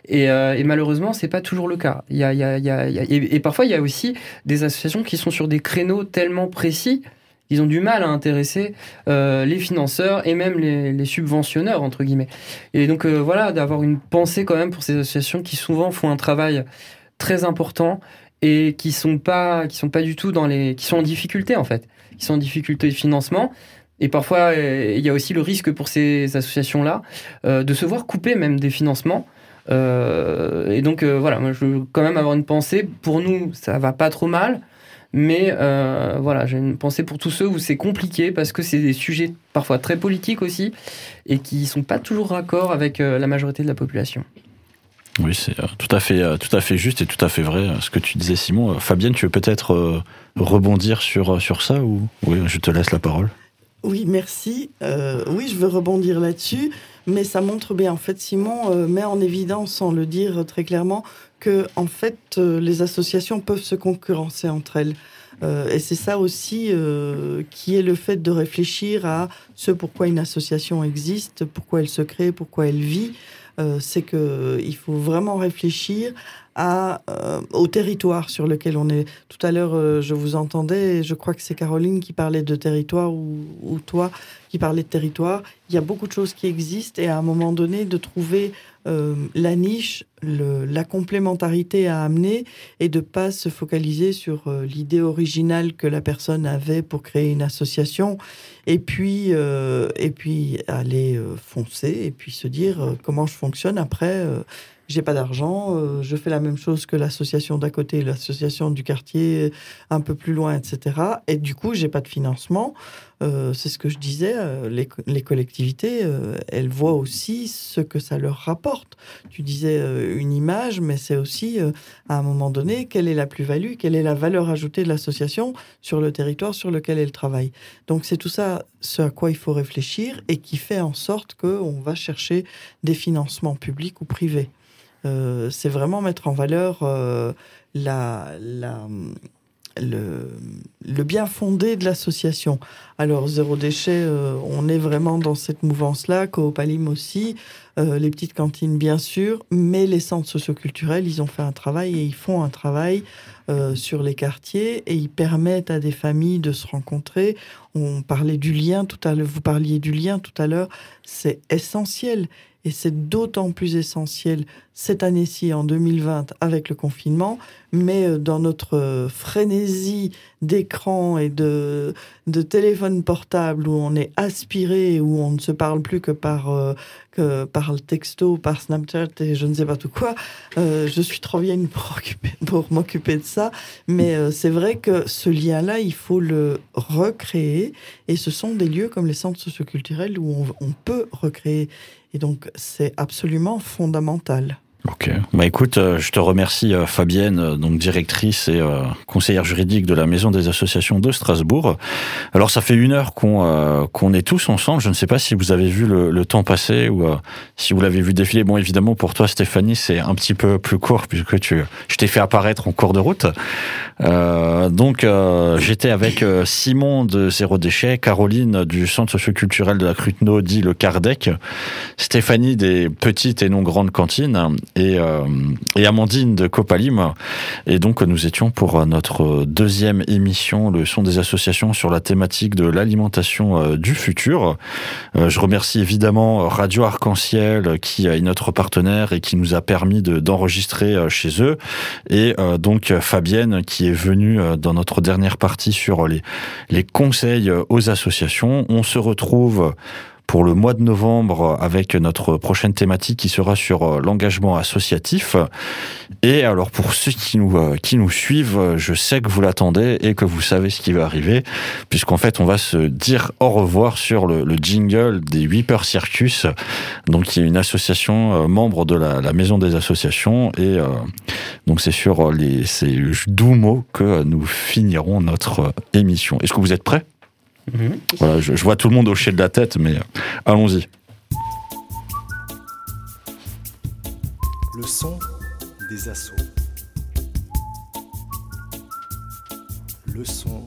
Et, et, malheureusement, ce n'est pas toujours le cas. Y a, et, parfois, il y a aussi des associations qui sont sur des créneaux tellement précis ils ont du mal à intéresser euh, les financeurs et même les, subventionneurs, entre guillemets. Et donc euh, voilà, d'avoir une pensée quand même pour ces associations qui souvent font un travail très important et qui sont pas, qui sont pas du tout dans les, qui sont en difficulté en fait, qui sont en difficulté de financement. Et parfois, euh, il y a aussi le risque pour ces associations-là de se voir couper même des financements. et donc voilà, moi je veux quand même avoir une pensée. Pour nous, ça va pas trop mal. Mais euh, voilà, j'ai une pensée pour tous ceux où c'est compliqué parce que c'est des sujets parfois très politiques aussi et qui sont pas toujours raccord avec euh, la majorité de la population. Oui, c'est euh, tout, à fait, tout à fait juste et tout à fait vrai ce que tu disais, Simon. Fabienne, tu veux peut-être rebondir sur, sur ça ou? Oui, je te laisse la parole. Oui, merci. oui, je veux rebondir là-dessus, mais ça montre bien. En fait, Simon met en évidence, sans le dire très clairement, que en fait euh, les associations peuvent se concurrencer entre elles. Euh, et c'est ça aussi euh, qui est le fait de réfléchir à ce pourquoi une association existe, pourquoi elle se crée, pourquoi elle vit. C'est que il faut vraiment réfléchir à, au territoire sur lequel on est. Tout à l'heure, je vous entendais, je crois que c'est Caroline qui parlait de territoire ou, toi qui parlais de territoire. Il y a beaucoup de choses qui existent et à un moment donné, de trouver euh, la niche, la complémentarité à amener et de pas se focaliser sur euh, l'idée originale que la personne avait pour créer une association et puis euh, et puis aller foncer et puis se dire comment je fonctionne après j'ai pas d'argent, je fais la même chose que l'association d'à côté, l'association du quartier un peu plus loin, etc. Et du coup, j'ai pas de financement. Euh, c'est ce que je disais, euh, les, collectivités, euh, elles voient aussi ce que ça leur rapporte. Tu disais une image, mais c'est aussi, à un moment donné, quelle est la plus-value, quelle est la valeur ajoutée de l'association sur le territoire sur lequel elle travaille. Donc c'est tout ça ce à quoi il faut réfléchir et qui fait en sorte qu'on va chercher des financements publics ou privés. C'est vraiment mettre en valeur la le, bien fondé de l'association. Alors, Zéro Déchet, euh, on est vraiment dans cette mouvance-là, Coopalim aussi, euh, les petites cantines, bien sûr, mais les centres socioculturels, ils ont fait un travail et ils font un travail euh, sur les quartiers et ils permettent à des familles de se rencontrer. On parlait du lien tout à l'heure, vous parliez du lien tout à l'heure, c'est essentiel. Et c'est d'autant plus essentiel cette année-ci, en 2020, avec le confinement, mais euh, dans notre euh, frénésie d'écran et de, de téléphone portable où on est aspiré, où on ne se parle plus que par, euh, que par le texto, par Snapchat et je ne sais pas tout quoi, je suis trop vieille pour, m'occuper de ça. Mais c'est vrai que ce lien-là, il faut le recréer. Et ce sont des lieux comme les centres socioculturels où on peut recréer. Et donc, c'est absolument fondamental. Ok. Bah écoute, euh, je te remercie euh, Fabienne, euh, donc directrice et conseillère juridique de la Maison des associations de Strasbourg. Alors ça fait une heure qu'on qu'on est tous ensemble. Je ne sais pas si vous avez vu le, le temps passer ou si vous l'avez vu défiler. Bon, évidemment pour toi Stéphanie, c'est un petit peu plus court puisque tu, je t'ai fait apparaître en cours de route. donc j'étais avec Simon de Zéro Déchet, Caroline du Centre socioculturel de la Cruteno, dit le Cardec, Stéphanie des petites et non grandes cantines et, euh, et Amandine de Copalim. Et donc, nous étions pour notre deuxième émission, le son des associations sur la thématique de l'alimentation euh, du futur. Euh, je remercie évidemment Radio Arc-en-Ciel qui est notre partenaire et qui nous a permis d'enregistrer chez eux. Et donc, Fabienne qui est venue dans notre dernière partie sur les conseils aux associations. On se retrouve pour le mois de novembre avec notre prochaine thématique qui sera sur euh, l'engagement associatif. Et alors pour ceux qui nous, euh, qui nous suivent, je sais que vous l'attendez et que vous savez ce qui va arriver, puisqu'en fait on va se dire au revoir sur le, jingle des Whipper Circus, donc qui est une association euh, membre de la, la, maison des associations. Et donc c'est sur les, ces doux mots que nous finirons notre émission. Est-ce que vous êtes prêts? Mhm. Voilà, je, vois tout le monde hocher de la tête, mais euh, allons-y. Le son des assauts. le son